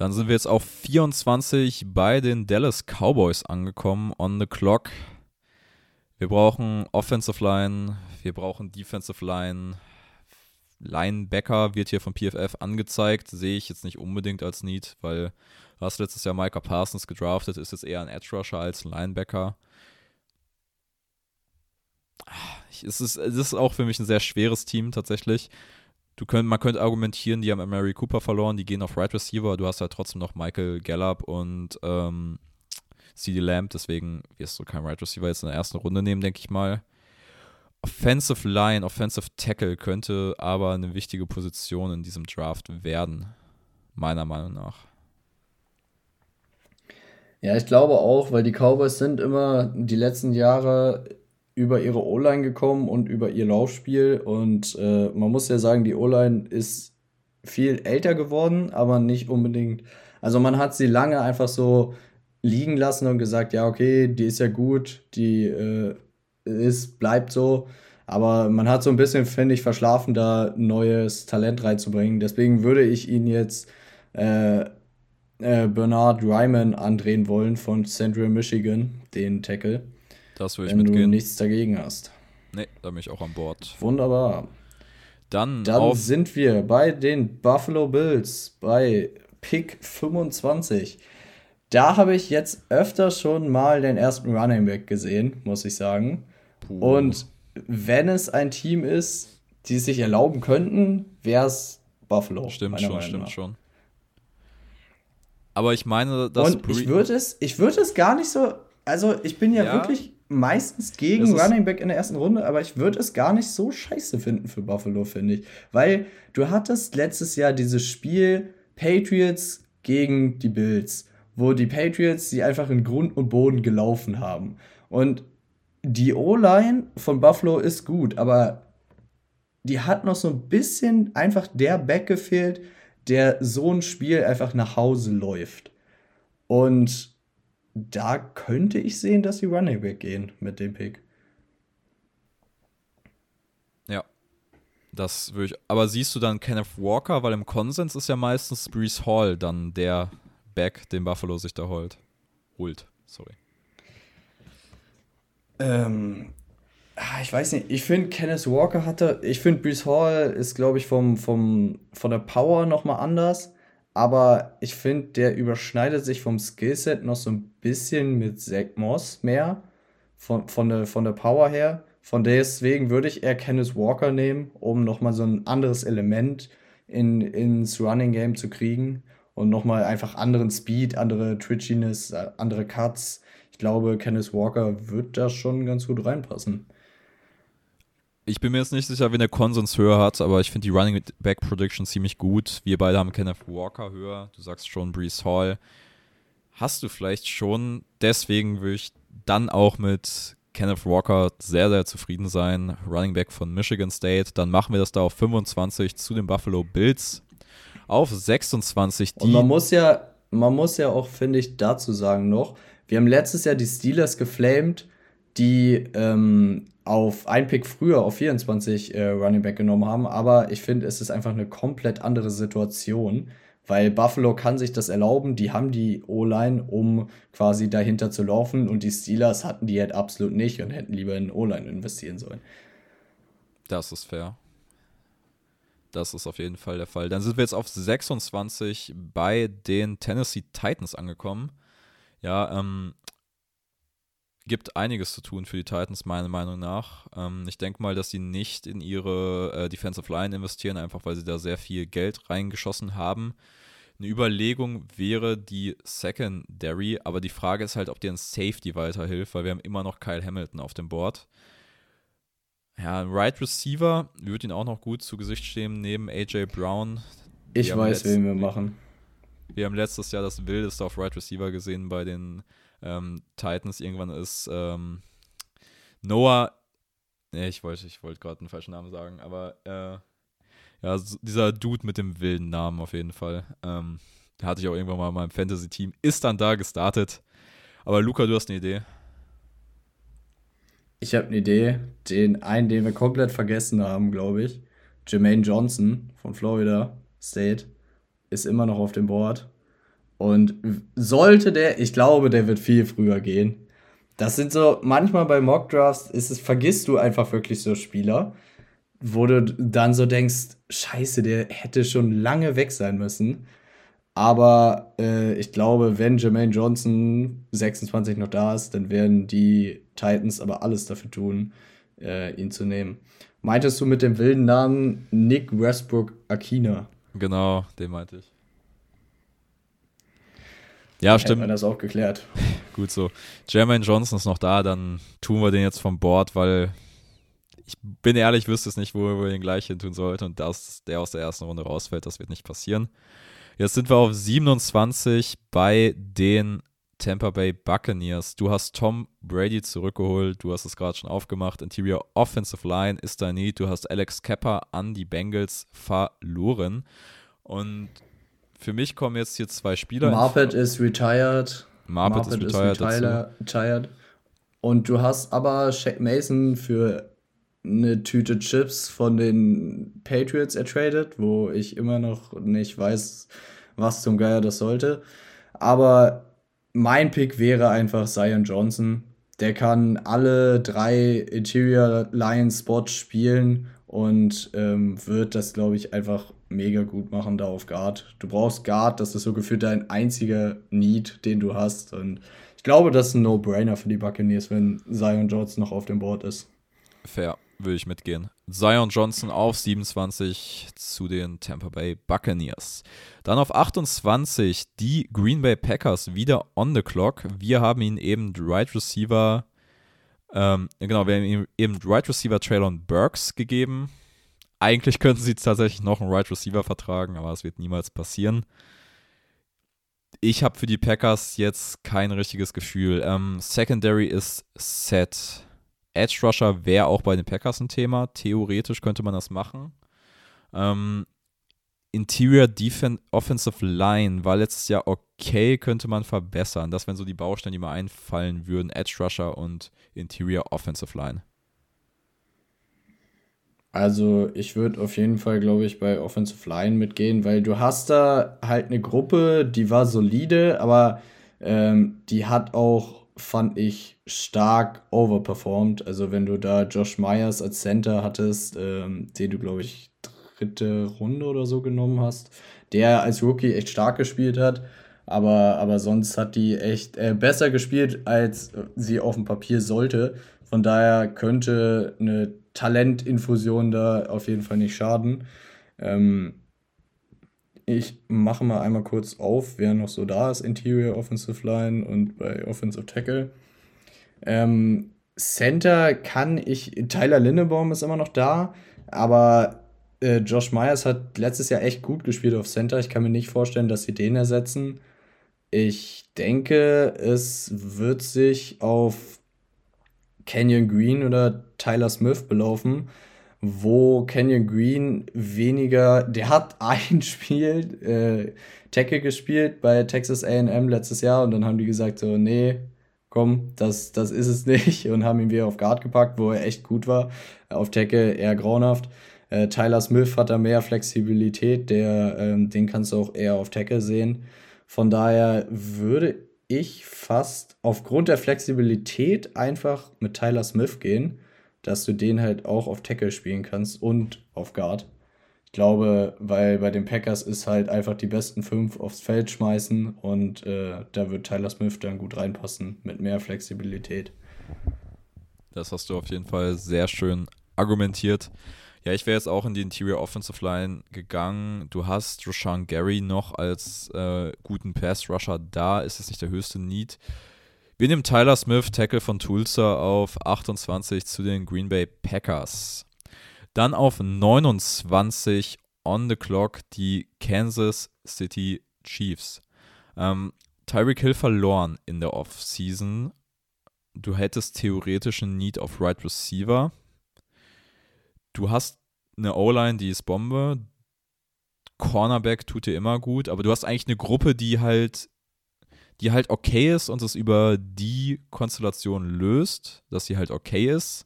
Dann sind wir jetzt auf 24 bei den Dallas Cowboys angekommen, on the clock. Wir brauchen Offensive Line, wir brauchen Defensive Line. Linebacker wird hier von PFF angezeigt, sehe ich jetzt nicht unbedingt als Need, weil du hast letztes Jahr Micah Parsons gedraftet, ist jetzt eher ein Edge Rusher als ein Linebacker es ist, es ist auch für mich ein sehr schweres Team tatsächlich. Du könnt, man könnte argumentieren, die haben Mary Cooper verloren, die gehen auf Right Receiver, du hast halt trotzdem noch Michael Gallup und ähm, CD Lamb, deswegen wirst du keinen Right Receiver jetzt in der ersten Runde nehmen, denke ich mal. Offensive Line, Offensive Tackle könnte aber eine wichtige Position in diesem Draft werden, meiner Meinung nach. Ja, ich glaube auch, weil die Cowboys sind immer die letzten Jahre über ihre O-Line gekommen und über ihr Laufspiel. Und äh, man muss ja sagen, die O-Line ist viel älter geworden, aber nicht unbedingt. Also man hat sie lange einfach so liegen lassen und gesagt, ja, okay, die ist ja gut, die äh, ist, bleibt so. Aber man hat so ein bisschen, finde ich, verschlafen, da neues Talent reinzubringen. Deswegen würde ich ihn jetzt äh, äh, Bernard Ryman andrehen wollen von Central Michigan, den Tackle. Das würde ich wenn mitgehen. du nichts dagegen hast. Nee, da bin ich auch an Bord. Wunderbar. Dann, Dann sind wir bei den Buffalo Bills bei Pick 25. Da habe ich jetzt öfter schon mal den ersten Running Back gesehen, muss ich sagen. Puh. Und wenn es ein Team ist, die es sich erlauben könnten, wäre es Buffalo. Stimmt schon, stimmt schon. Aber ich meine, dass. Und ich würde es, ich würde es gar nicht so. Also, ich bin ja, ja, wirklich meistens gegen Running Back in der ersten Runde, aber ich würde es gar nicht so scheiße finden für Buffalo, finde ich. Weil du hattest letztes Jahr dieses Spiel Patriots gegen die Bills, wo die Patriots sie einfach in Grund und Boden gelaufen haben. Und die O-Line von Buffalo ist gut, aber die hat noch so ein bisschen einfach der Back gefehlt, der so ein Spiel einfach nach Hause läuft. Und da könnte ich sehen, dass sie Running Back gehen mit dem Pick. Ja. Das würde ich. Aber siehst du dann Kenneth Walker, weil im Konsens ist ja meistens Brees Hall dann der Back, den Buffalo sich da holt. Holt, sorry. Ähm, ah, ich weiß nicht, ich finde Kenneth Walker hatte, ich finde Brees Hall ist, glaube ich, vom, vom, von der Power nochmal anders. Aber ich finde, der überschneidet sich vom Skillset noch so ein bisschen mit Zach Moss mehr. Von, von, der, von der Power her. Von deswegen würde ich eher Kenneth Walker nehmen, um nochmal so ein anderes Element in, ins Running Game zu kriegen und nochmal einfach anderen Speed, andere Twitchiness, äh, andere Cuts. Ich glaube, Kenneth Walker wird da schon ganz gut reinpassen. Ich bin mir jetzt nicht sicher, wen der Konsens höher hat, aber ich finde die Running Back Prediction ziemlich gut. Wir beide haben Kenneth Walker höher. Du sagst schon Brees Hall. Hast du vielleicht schon. Deswegen würde ich dann auch mit Kenneth Walker sehr, sehr zufrieden sein. Running Back von Michigan State. Dann machen wir das da auf 25 zu den Buffalo Bills. Auf 26 die. Und man muss ja, man muss ja auch, finde ich, dazu sagen noch, wir haben letztes Jahr die Steelers geflamed, die ähm, auf ein Pick früher auf 24 äh, Running Back genommen haben, aber ich finde, es ist einfach eine komplett andere Situation weil Buffalo kann sich das erlauben, die haben die O-Line, um quasi dahinter zu laufen und die Steelers hatten die halt absolut nicht und hätten lieber in O-Line investieren sollen. Das ist fair. Das ist auf jeden Fall der Fall. Dann sind wir jetzt auf 26 bei den Tennessee Titans angekommen. Ja, ähm, gibt einiges zu tun für die Titans, meiner Meinung nach. Ähm, ich denke mal, dass sie nicht in ihre äh, Defensive Line investieren, einfach weil sie da sehr viel Geld reingeschossen haben. Eine Überlegung wäre die Secondary, aber die Frage ist halt, ob dir ein Safety weiterhilft, weil wir haben immer noch Kyle Hamilton auf dem Board. Ja, ein Right Receiver würde ihn auch noch gut zu Gesicht stehen, neben AJ Brown. Ich weiß, wen wir machen. Wir haben letztes Jahr das Wildeste auf Right Receiver gesehen bei den ähm, Titans. Irgendwann ist ähm, Noah, nee, ich wollte ich wollt gerade einen falschen Namen sagen, aber äh, ja, dieser Dude mit dem wilden Namen auf jeden Fall. Ähm, der hatte ich auch irgendwann mal in meinem Fantasy-Team, ist dann da gestartet. Aber Luca, du hast eine Idee. Ich habe eine Idee. Den einen, den wir komplett vergessen haben, glaube ich. Jermaine Johnson von Florida State ist immer noch auf dem Board. Und sollte der, ich glaube, der wird viel früher gehen. Das sind so, manchmal bei Mock Drafts ist es, vergisst du einfach wirklich so Spieler, wo du dann so denkst, scheiße, der hätte schon lange weg sein müssen. Aber äh, ich glaube, wenn Jermaine Johnson 26 noch da ist, dann werden die Titans aber alles dafür tun, äh, ihn zu nehmen. Meintest du mit dem wilden Namen Nick Westbrook Akina? Genau, den meinte ich. Ja, stimmt. Hätten wir das auch geklärt. Gut so. Jermaine Johnson ist noch da, dann tun wir den jetzt vom Board, weil ich bin ehrlich, wüsste es nicht, wo wir den gleich hin tun sollten und dass der aus der ersten Runde rausfällt, das wird nicht passieren. Jetzt sind wir auf 27 bei den Tampa Bay Buccaneers. Du hast Tom Brady zurückgeholt, du hast es gerade schon aufgemacht. Interior Offensive Line ist da nie. Du hast Alex Kepper an die Bengals verloren. Und für mich kommen jetzt hier zwei Spieler. Marpet ist retired. Marpet, Marpet ist retired. Ist retired. Und du hast aber Shaq Mason für eine Tüte Chips von den Patriots ertradet, wo ich immer noch nicht weiß, was zum Geier das sollte. Aber mein Pick wäre einfach Zion Johnson. Der kann alle drei Interior Line Spots spielen und ähm, wird das, glaube ich, einfach mega gut machen da auf Guard. Du brauchst Guard, das ist so gefühlt dein einziger Need, den du hast. Und ich glaube, das ist ein No-Brainer für die Buccaneers, wenn Zion Johnson noch auf dem Board ist. Fair, würde ich mitgehen. Zion Johnson auf 27 zu den Tampa Bay Buccaneers. Dann auf 28 die Green Bay Packers wieder on the clock. Wir haben ihn eben Right Receiver, ähm, genau, wir haben ihm eben Right Receiver Traylon Burks gegeben eigentlich könnten sie tatsächlich noch einen Right Receiver vertragen, aber das wird niemals passieren. Ich habe für die Packers jetzt kein richtiges Gefühl. Ähm, Secondary ist set. Edge Rusher wäre auch bei den Packers ein Thema. Theoretisch könnte man das machen. Ähm, Interior Defense Offensive Line war letztes Jahr okay, könnte man verbessern. Das wären so die Baustellen, die mir einfallen würden. Edge Rusher und Interior Offensive Line. Also ich würde auf jeden Fall, glaube ich, bei Offensive Line mitgehen, weil du hast da halt eine Gruppe, die war solide, aber ähm, die hat auch, fand ich, stark overperformed. Also wenn du da Josh Myers als Center hattest, ähm, den du, glaube ich, dritte Runde oder so genommen hast, der als Rookie echt stark gespielt hat. Aber, aber sonst hat die echt äh, besser gespielt, als sie auf dem Papier sollte. Von daher könnte eine Talentinfusion da auf jeden Fall nicht schaden. Ähm, ich mache mal einmal kurz auf, wer noch so da ist, Interior Offensive Line und bei Offensive Tackle. Ähm, Center kann ich, Tyler Lindebaum ist immer noch da, aber äh, Josh Myers hat letztes Jahr echt gut gespielt auf Center. Ich kann mir nicht vorstellen, dass sie den ersetzen. Ich denke, es wird sich auf Canyon Green oder Tyler Smith belaufen, wo Canyon Green weniger, der hat ein Spiel äh, Tackle gespielt bei Texas AM letztes Jahr und dann haben die gesagt so, nee, komm, das, das ist es nicht und haben ihn wieder auf Guard gepackt, wo er echt gut war. Auf Tackle eher grauenhaft. Äh, Tyler Smith hat da mehr Flexibilität, der, ähm, den kannst du auch eher auf Tackle sehen. Von daher würde ich fast aufgrund der Flexibilität einfach mit Tyler Smith gehen, dass du den halt auch auf Tackle spielen kannst und auf Guard. Ich glaube, weil bei den Packers ist halt einfach die besten fünf aufs Feld schmeißen und äh, da wird Tyler Smith dann gut reinpassen mit mehr Flexibilität. Das hast du auf jeden Fall sehr schön argumentiert. Ja, ich wäre jetzt auch in die Interior Offensive Line gegangen. Du hast Rashawn Gary noch als äh, guten Pass-Rusher da. Ist es nicht der höchste Need? Wir nehmen Tyler Smith, Tackle von Tulsa, auf 28 zu den Green Bay Packers. Dann auf 29 on the clock die Kansas City Chiefs. Ähm, Tyreek Hill verloren in der Offseason. Du hättest theoretisch einen Need auf Right Receiver du hast eine O-Line, die ist Bombe. Cornerback tut dir immer gut, aber du hast eigentlich eine Gruppe, die halt, die halt okay ist und es über die Konstellation löst, dass sie halt okay ist.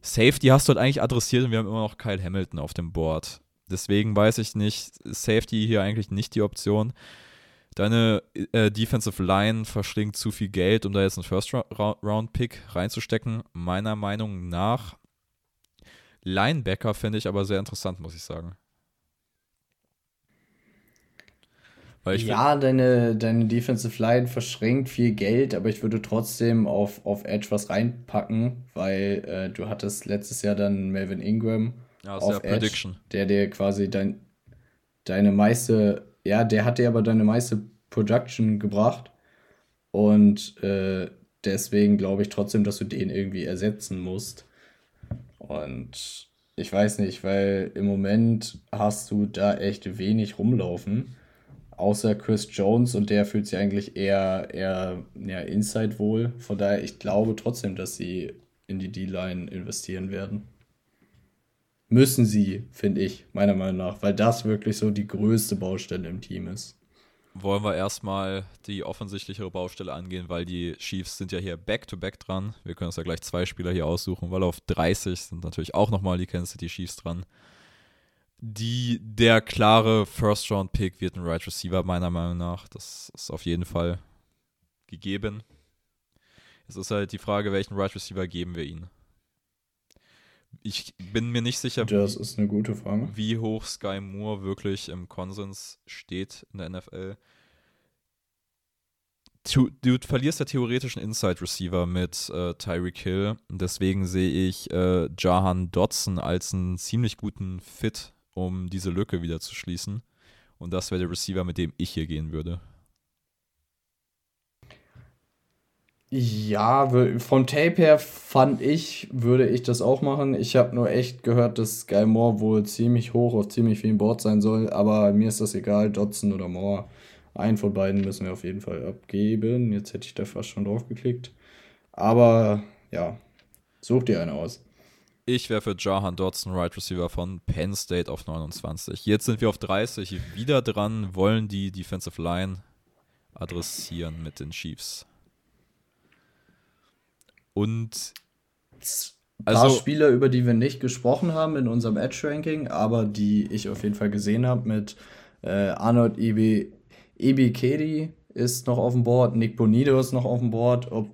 Safety hast du halt eigentlich adressiert und wir haben immer noch Kyle Hamilton auf dem Board. Deswegen weiß ich nicht, Safety hier eigentlich nicht die Option. Deine äh, Defensive Line verschlingt zu viel Geld, um da jetzt einen First-Round-Pick reinzustecken. Meiner Meinung nach Linebacker finde ich aber sehr interessant, muss ich sagen. Ich ja, deine, deine Defensive Line verschränkt viel Geld, aber ich würde trotzdem auf, auf Edge was reinpacken, weil äh, du hattest letztes Jahr dann Melvin Ingram ja, auf Edge, Prediction. der dir quasi dein, deine meiste, ja, der hat dir aber deine meiste Production gebracht und äh, deswegen glaube ich trotzdem, dass du den irgendwie ersetzen musst. Und ich weiß nicht, weil im Moment hast du da echt wenig rumlaufen. Außer Chris Jones und der fühlt sich eigentlich eher, eher ja, Inside wohl. Von daher, ich glaube trotzdem, dass sie in die D-Line investieren werden. Müssen sie, finde ich, meiner Meinung nach, weil das wirklich so die größte Baustelle im Team ist wollen wir erstmal die offensichtlichere Baustelle angehen, weil die Chiefs sind ja hier back-to-back -back dran. Wir können uns ja gleich zwei Spieler hier aussuchen, weil auf 30 sind natürlich auch nochmal die Kansas City Chiefs dran. Die, der klare First-Round-Pick wird ein Right Receiver, meiner Meinung nach. Das ist auf jeden Fall gegeben. Es ist halt die Frage, welchen Right Receiver geben wir ihnen. Ich bin mir nicht sicher, das ist eine gute Frage. wie hoch Sky Moore wirklich im Konsens steht in der NFL. Du, du verlierst ja theoretisch einen Inside Receiver mit äh, Tyreek Hill. Deswegen sehe ich äh, Jahan Dodson als einen ziemlich guten Fit, um diese Lücke wieder zu schließen. Und das wäre der Receiver, mit dem ich hier gehen würde. Ja, von Tape her fand ich, würde ich das auch machen. Ich habe nur echt gehört, dass Sky Moore wohl ziemlich hoch auf ziemlich vielen Boards sein soll, aber mir ist das egal, Dotson oder Moore. Einen von beiden müssen wir auf jeden Fall abgeben. Jetzt hätte ich da fast schon drauf geklickt. Aber ja, such dir eine aus. Ich wäre für Jahan Dodson, Right Receiver von Penn State auf 29. Jetzt sind wir auf 30 wieder dran, wollen die Defensive Line adressieren mit den Chiefs. Und ein paar also, Spieler, über die wir nicht gesprochen haben in unserem Edge-Ranking, aber die ich auf jeden Fall gesehen habe mit äh, Arnold Ibi, Ibi Kedi ist noch auf dem Board, Nick Bonito ist noch auf dem Board. Ob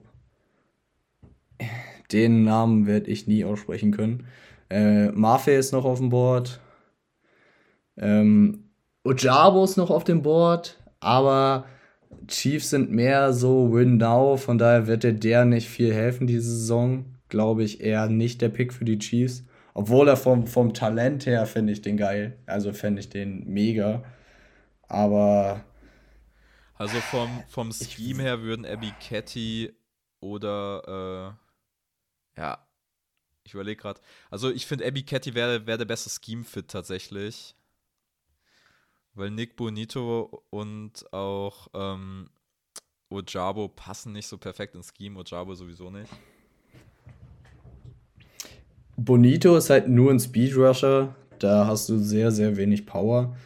den Namen werde ich nie aussprechen können. Äh, Mafe ist noch auf dem Board. Ähm, Ojabo ist noch auf dem Board, aber Chiefs sind mehr so Win Now, von daher wird der der nicht viel helfen diese Saison. Glaube ich eher nicht der Pick für die Chiefs. Obwohl er vom, vom Talent her finde ich den geil. Also fände ich den mega. Aber. Also vom, vom Scheme her würden Abby Catty oder äh, ja, ich überlege gerade. Also ich finde Abby Catty wäre wär der beste Scheme-Fit tatsächlich. Weil Nick Bonito und auch ähm, Ojabo passen nicht so perfekt ins Scheme, Ojabo sowieso nicht. Bonito ist halt nur ein Speedrusher, da hast du sehr, sehr wenig Power.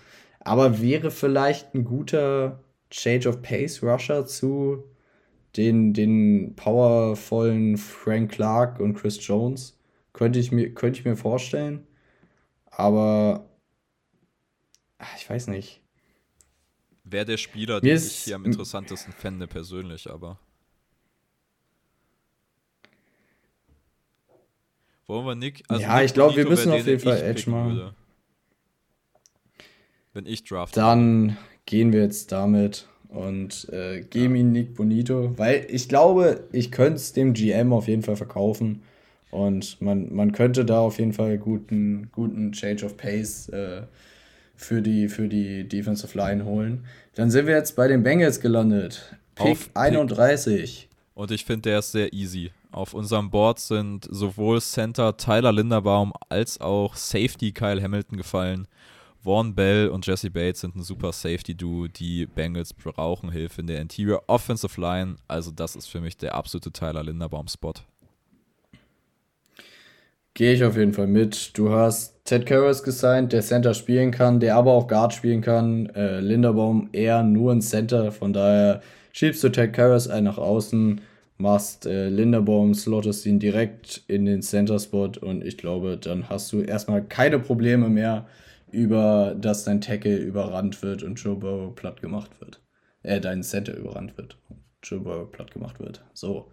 Aber wäre vielleicht ein guter Change of Pace Rusher zu den, den powervollen Frank Clark und Chris Jones. Könnte ich mir, könnte ich mir vorstellen. Aber ach, ich weiß nicht. Wäre der Spieler, den ich hier am interessantesten fände, persönlich, aber. Wollen wir Nick? Also ja, Nick ich glaube, wir müssen auf jeden Fall Edge machen. Würde. Wenn ich draft. Dann gehen wir jetzt damit und äh, geben ja. ihn Nick Bonito, weil ich glaube, ich könnte es dem GM auf jeden Fall verkaufen. Und man, man könnte da auf jeden Fall guten, guten Change of Pace äh, für die, für die Defensive Line holen. Dann sind wir jetzt bei den Bengals gelandet. Pick Auf 31. Pick. Und ich finde, der ist sehr easy. Auf unserem Board sind sowohl Center Tyler Linderbaum als auch Safety Kyle Hamilton gefallen. Vaughn Bell und Jesse Bates sind ein super Safety-Duo, die Bengals brauchen Hilfe in der Interior Offensive Line. Also das ist für mich der absolute Tyler Linderbaum-Spot. Gehe ich auf jeden Fall mit. Du hast Ted Karras gesigned, der Center spielen kann, der aber auch Guard spielen kann. Äh, Linderbaum eher nur ein Center, von daher schiebst du Ted Karras ein nach außen, machst äh, Linderbaum, slottest ihn direkt in den Center-Spot und ich glaube, dann hast du erstmal keine Probleme mehr, über dass dein Tackle überrannt wird und Joe Burrow platt gemacht wird. Äh, dein Center überrannt wird. Joe Burrow platt gemacht wird. So.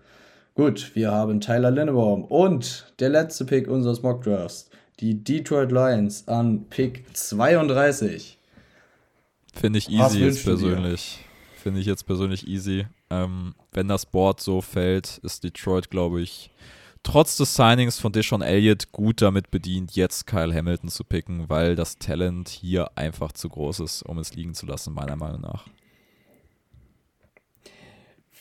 Gut, wir haben Tyler Linnebaum und der letzte Pick unseres Mock Drafts, die Detroit Lions an Pick 32. Finde ich easy jetzt persönlich. Finde ich jetzt persönlich easy. Ähm, wenn das Board so fällt, ist Detroit, glaube ich, trotz des Signings von Deshaun Elliott gut damit bedient, jetzt Kyle Hamilton zu picken, weil das Talent hier einfach zu groß ist, um es liegen zu lassen, meiner Meinung nach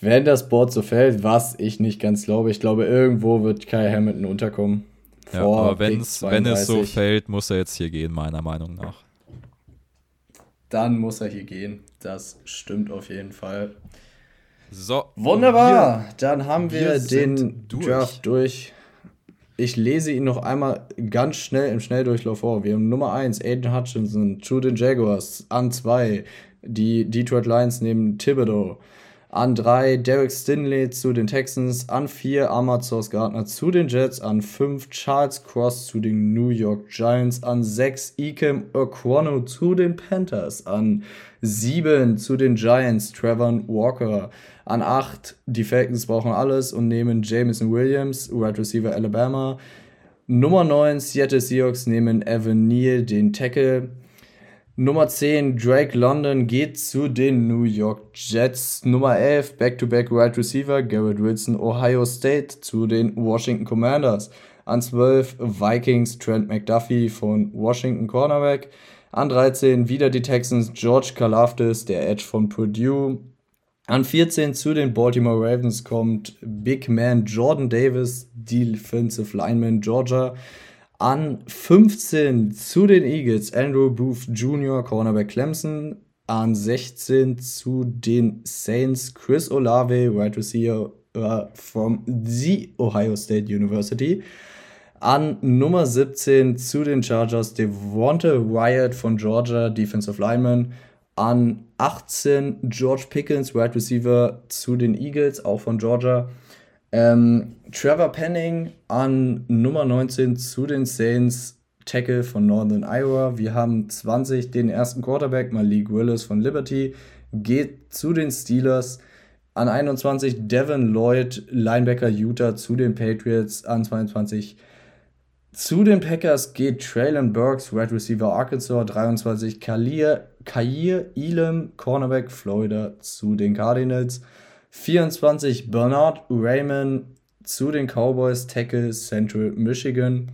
wenn das Board so fällt, was ich nicht ganz glaube, ich glaube, irgendwo wird Kai Hamilton unterkommen. Ja, aber wenn es so fällt, muss er jetzt hier gehen, meiner Meinung nach. Dann muss er hier gehen. Das stimmt auf jeden Fall. So. Wunderbar. Wir, Dann haben wir, wir den durch. Draft durch. Ich lese ihn noch einmal ganz schnell im Schnelldurchlauf vor. Wir haben Nummer 1 Aiden Hutchinson zu den Jaguars. An 2 die Detroit Lions neben Thibodeau. An 3 Derek Stinley zu den Texans. An 4 Ahmad Source Gardner zu den Jets. An 5 Charles Cross zu den New York Giants. An 6 Ikem Okwano zu den Panthers. An 7 zu den Giants Trevor Walker. An 8 die Falcons brauchen alles und nehmen Jameson Williams, Wide Receiver Alabama. Nummer 9 Seattle Seahawks nehmen Evan Neal, den Tackle. Nummer 10, Drake London geht zu den New York Jets. Nummer 11, Back-to-Back Wide Receiver Garrett Wilson, Ohio State zu den Washington Commanders. An 12, Vikings Trent McDuffie von Washington Cornerback. An 13, wieder die Texans George Kalafdis, der Edge von Purdue. An 14 zu den Baltimore Ravens kommt Big Man Jordan Davis, Defensive Lineman Georgia. An 15 zu den Eagles Andrew Booth Jr., Cornerback Clemson. An 16 zu den Saints Chris Olave, Wide Receiver from the Ohio State University. An Nummer 17 zu den Chargers Devonta Wyatt von Georgia, Defensive Lineman. An 18 George Pickens, Wide Receiver zu den Eagles, auch von Georgia. Ähm, Trevor Penning an Nummer 19 zu den Saints, Tackle von Northern Iowa. Wir haben 20 den ersten Quarterback, Malik Willis von Liberty, geht zu den Steelers. An 21 Devin Lloyd, Linebacker Utah zu den Patriots. An 22 zu den Packers geht Traylon Burks, Red Receiver Arkansas. 23 Kair, Kair Elam, Cornerback Florida zu den Cardinals. 24 Bernard Raymond zu den Cowboys, Tackle Central Michigan.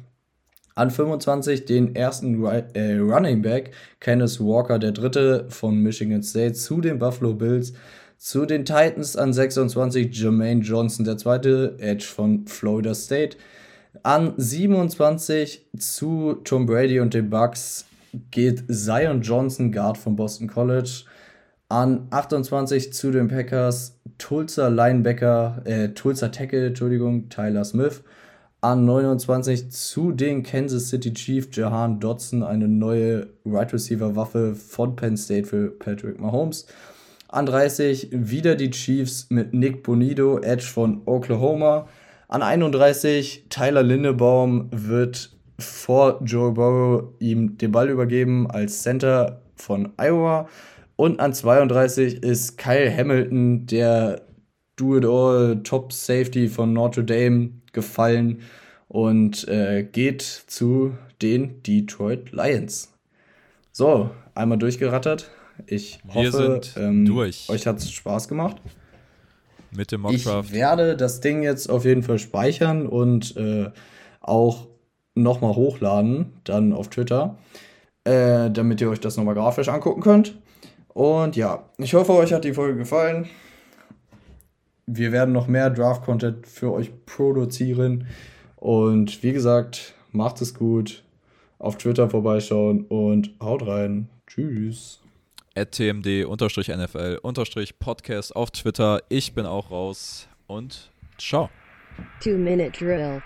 An 25 den ersten äh, Running Back, Kenneth Walker, der dritte von Michigan State, zu den Buffalo Bills. Zu den Titans an 26 Jermaine Johnson, der zweite Edge von Florida State. An 27 zu Tom Brady und den Bucks geht Zion Johnson, Guard von Boston College. An 28 zu den Packers Tulsa Linebacker, äh, Tulsa Tackle, Entschuldigung, Tyler Smith. An 29 zu den Kansas City Chiefs Jahan Dodson, eine neue Right Receiver Waffe von Penn State für Patrick Mahomes. An 30 wieder die Chiefs mit Nick Bonido, Edge von Oklahoma. An 31 Tyler Lindebaum wird vor Joe Burrow ihm den Ball übergeben als Center von Iowa. Und an 32 ist Kyle Hamilton, der Do-It-All Top Safety von Notre Dame, gefallen und äh, geht zu den Detroit Lions. So, einmal durchgerattert. Ich Wir hoffe, ähm, durch. euch hat es Spaß gemacht. Mit dem Mockdraft. Ich werde das Ding jetzt auf jeden Fall speichern und äh, auch nochmal hochladen, dann auf Twitter, äh, damit ihr euch das nochmal grafisch angucken könnt. Und ja, ich hoffe, euch hat die Folge gefallen. Wir werden noch mehr Draft-Content für euch produzieren. Und wie gesagt, macht es gut. Auf Twitter vorbeischauen und haut rein. Tschüss. Tmd-nfl-podcast auf Twitter. Ich bin auch raus und ciao. Two-Minute Drill.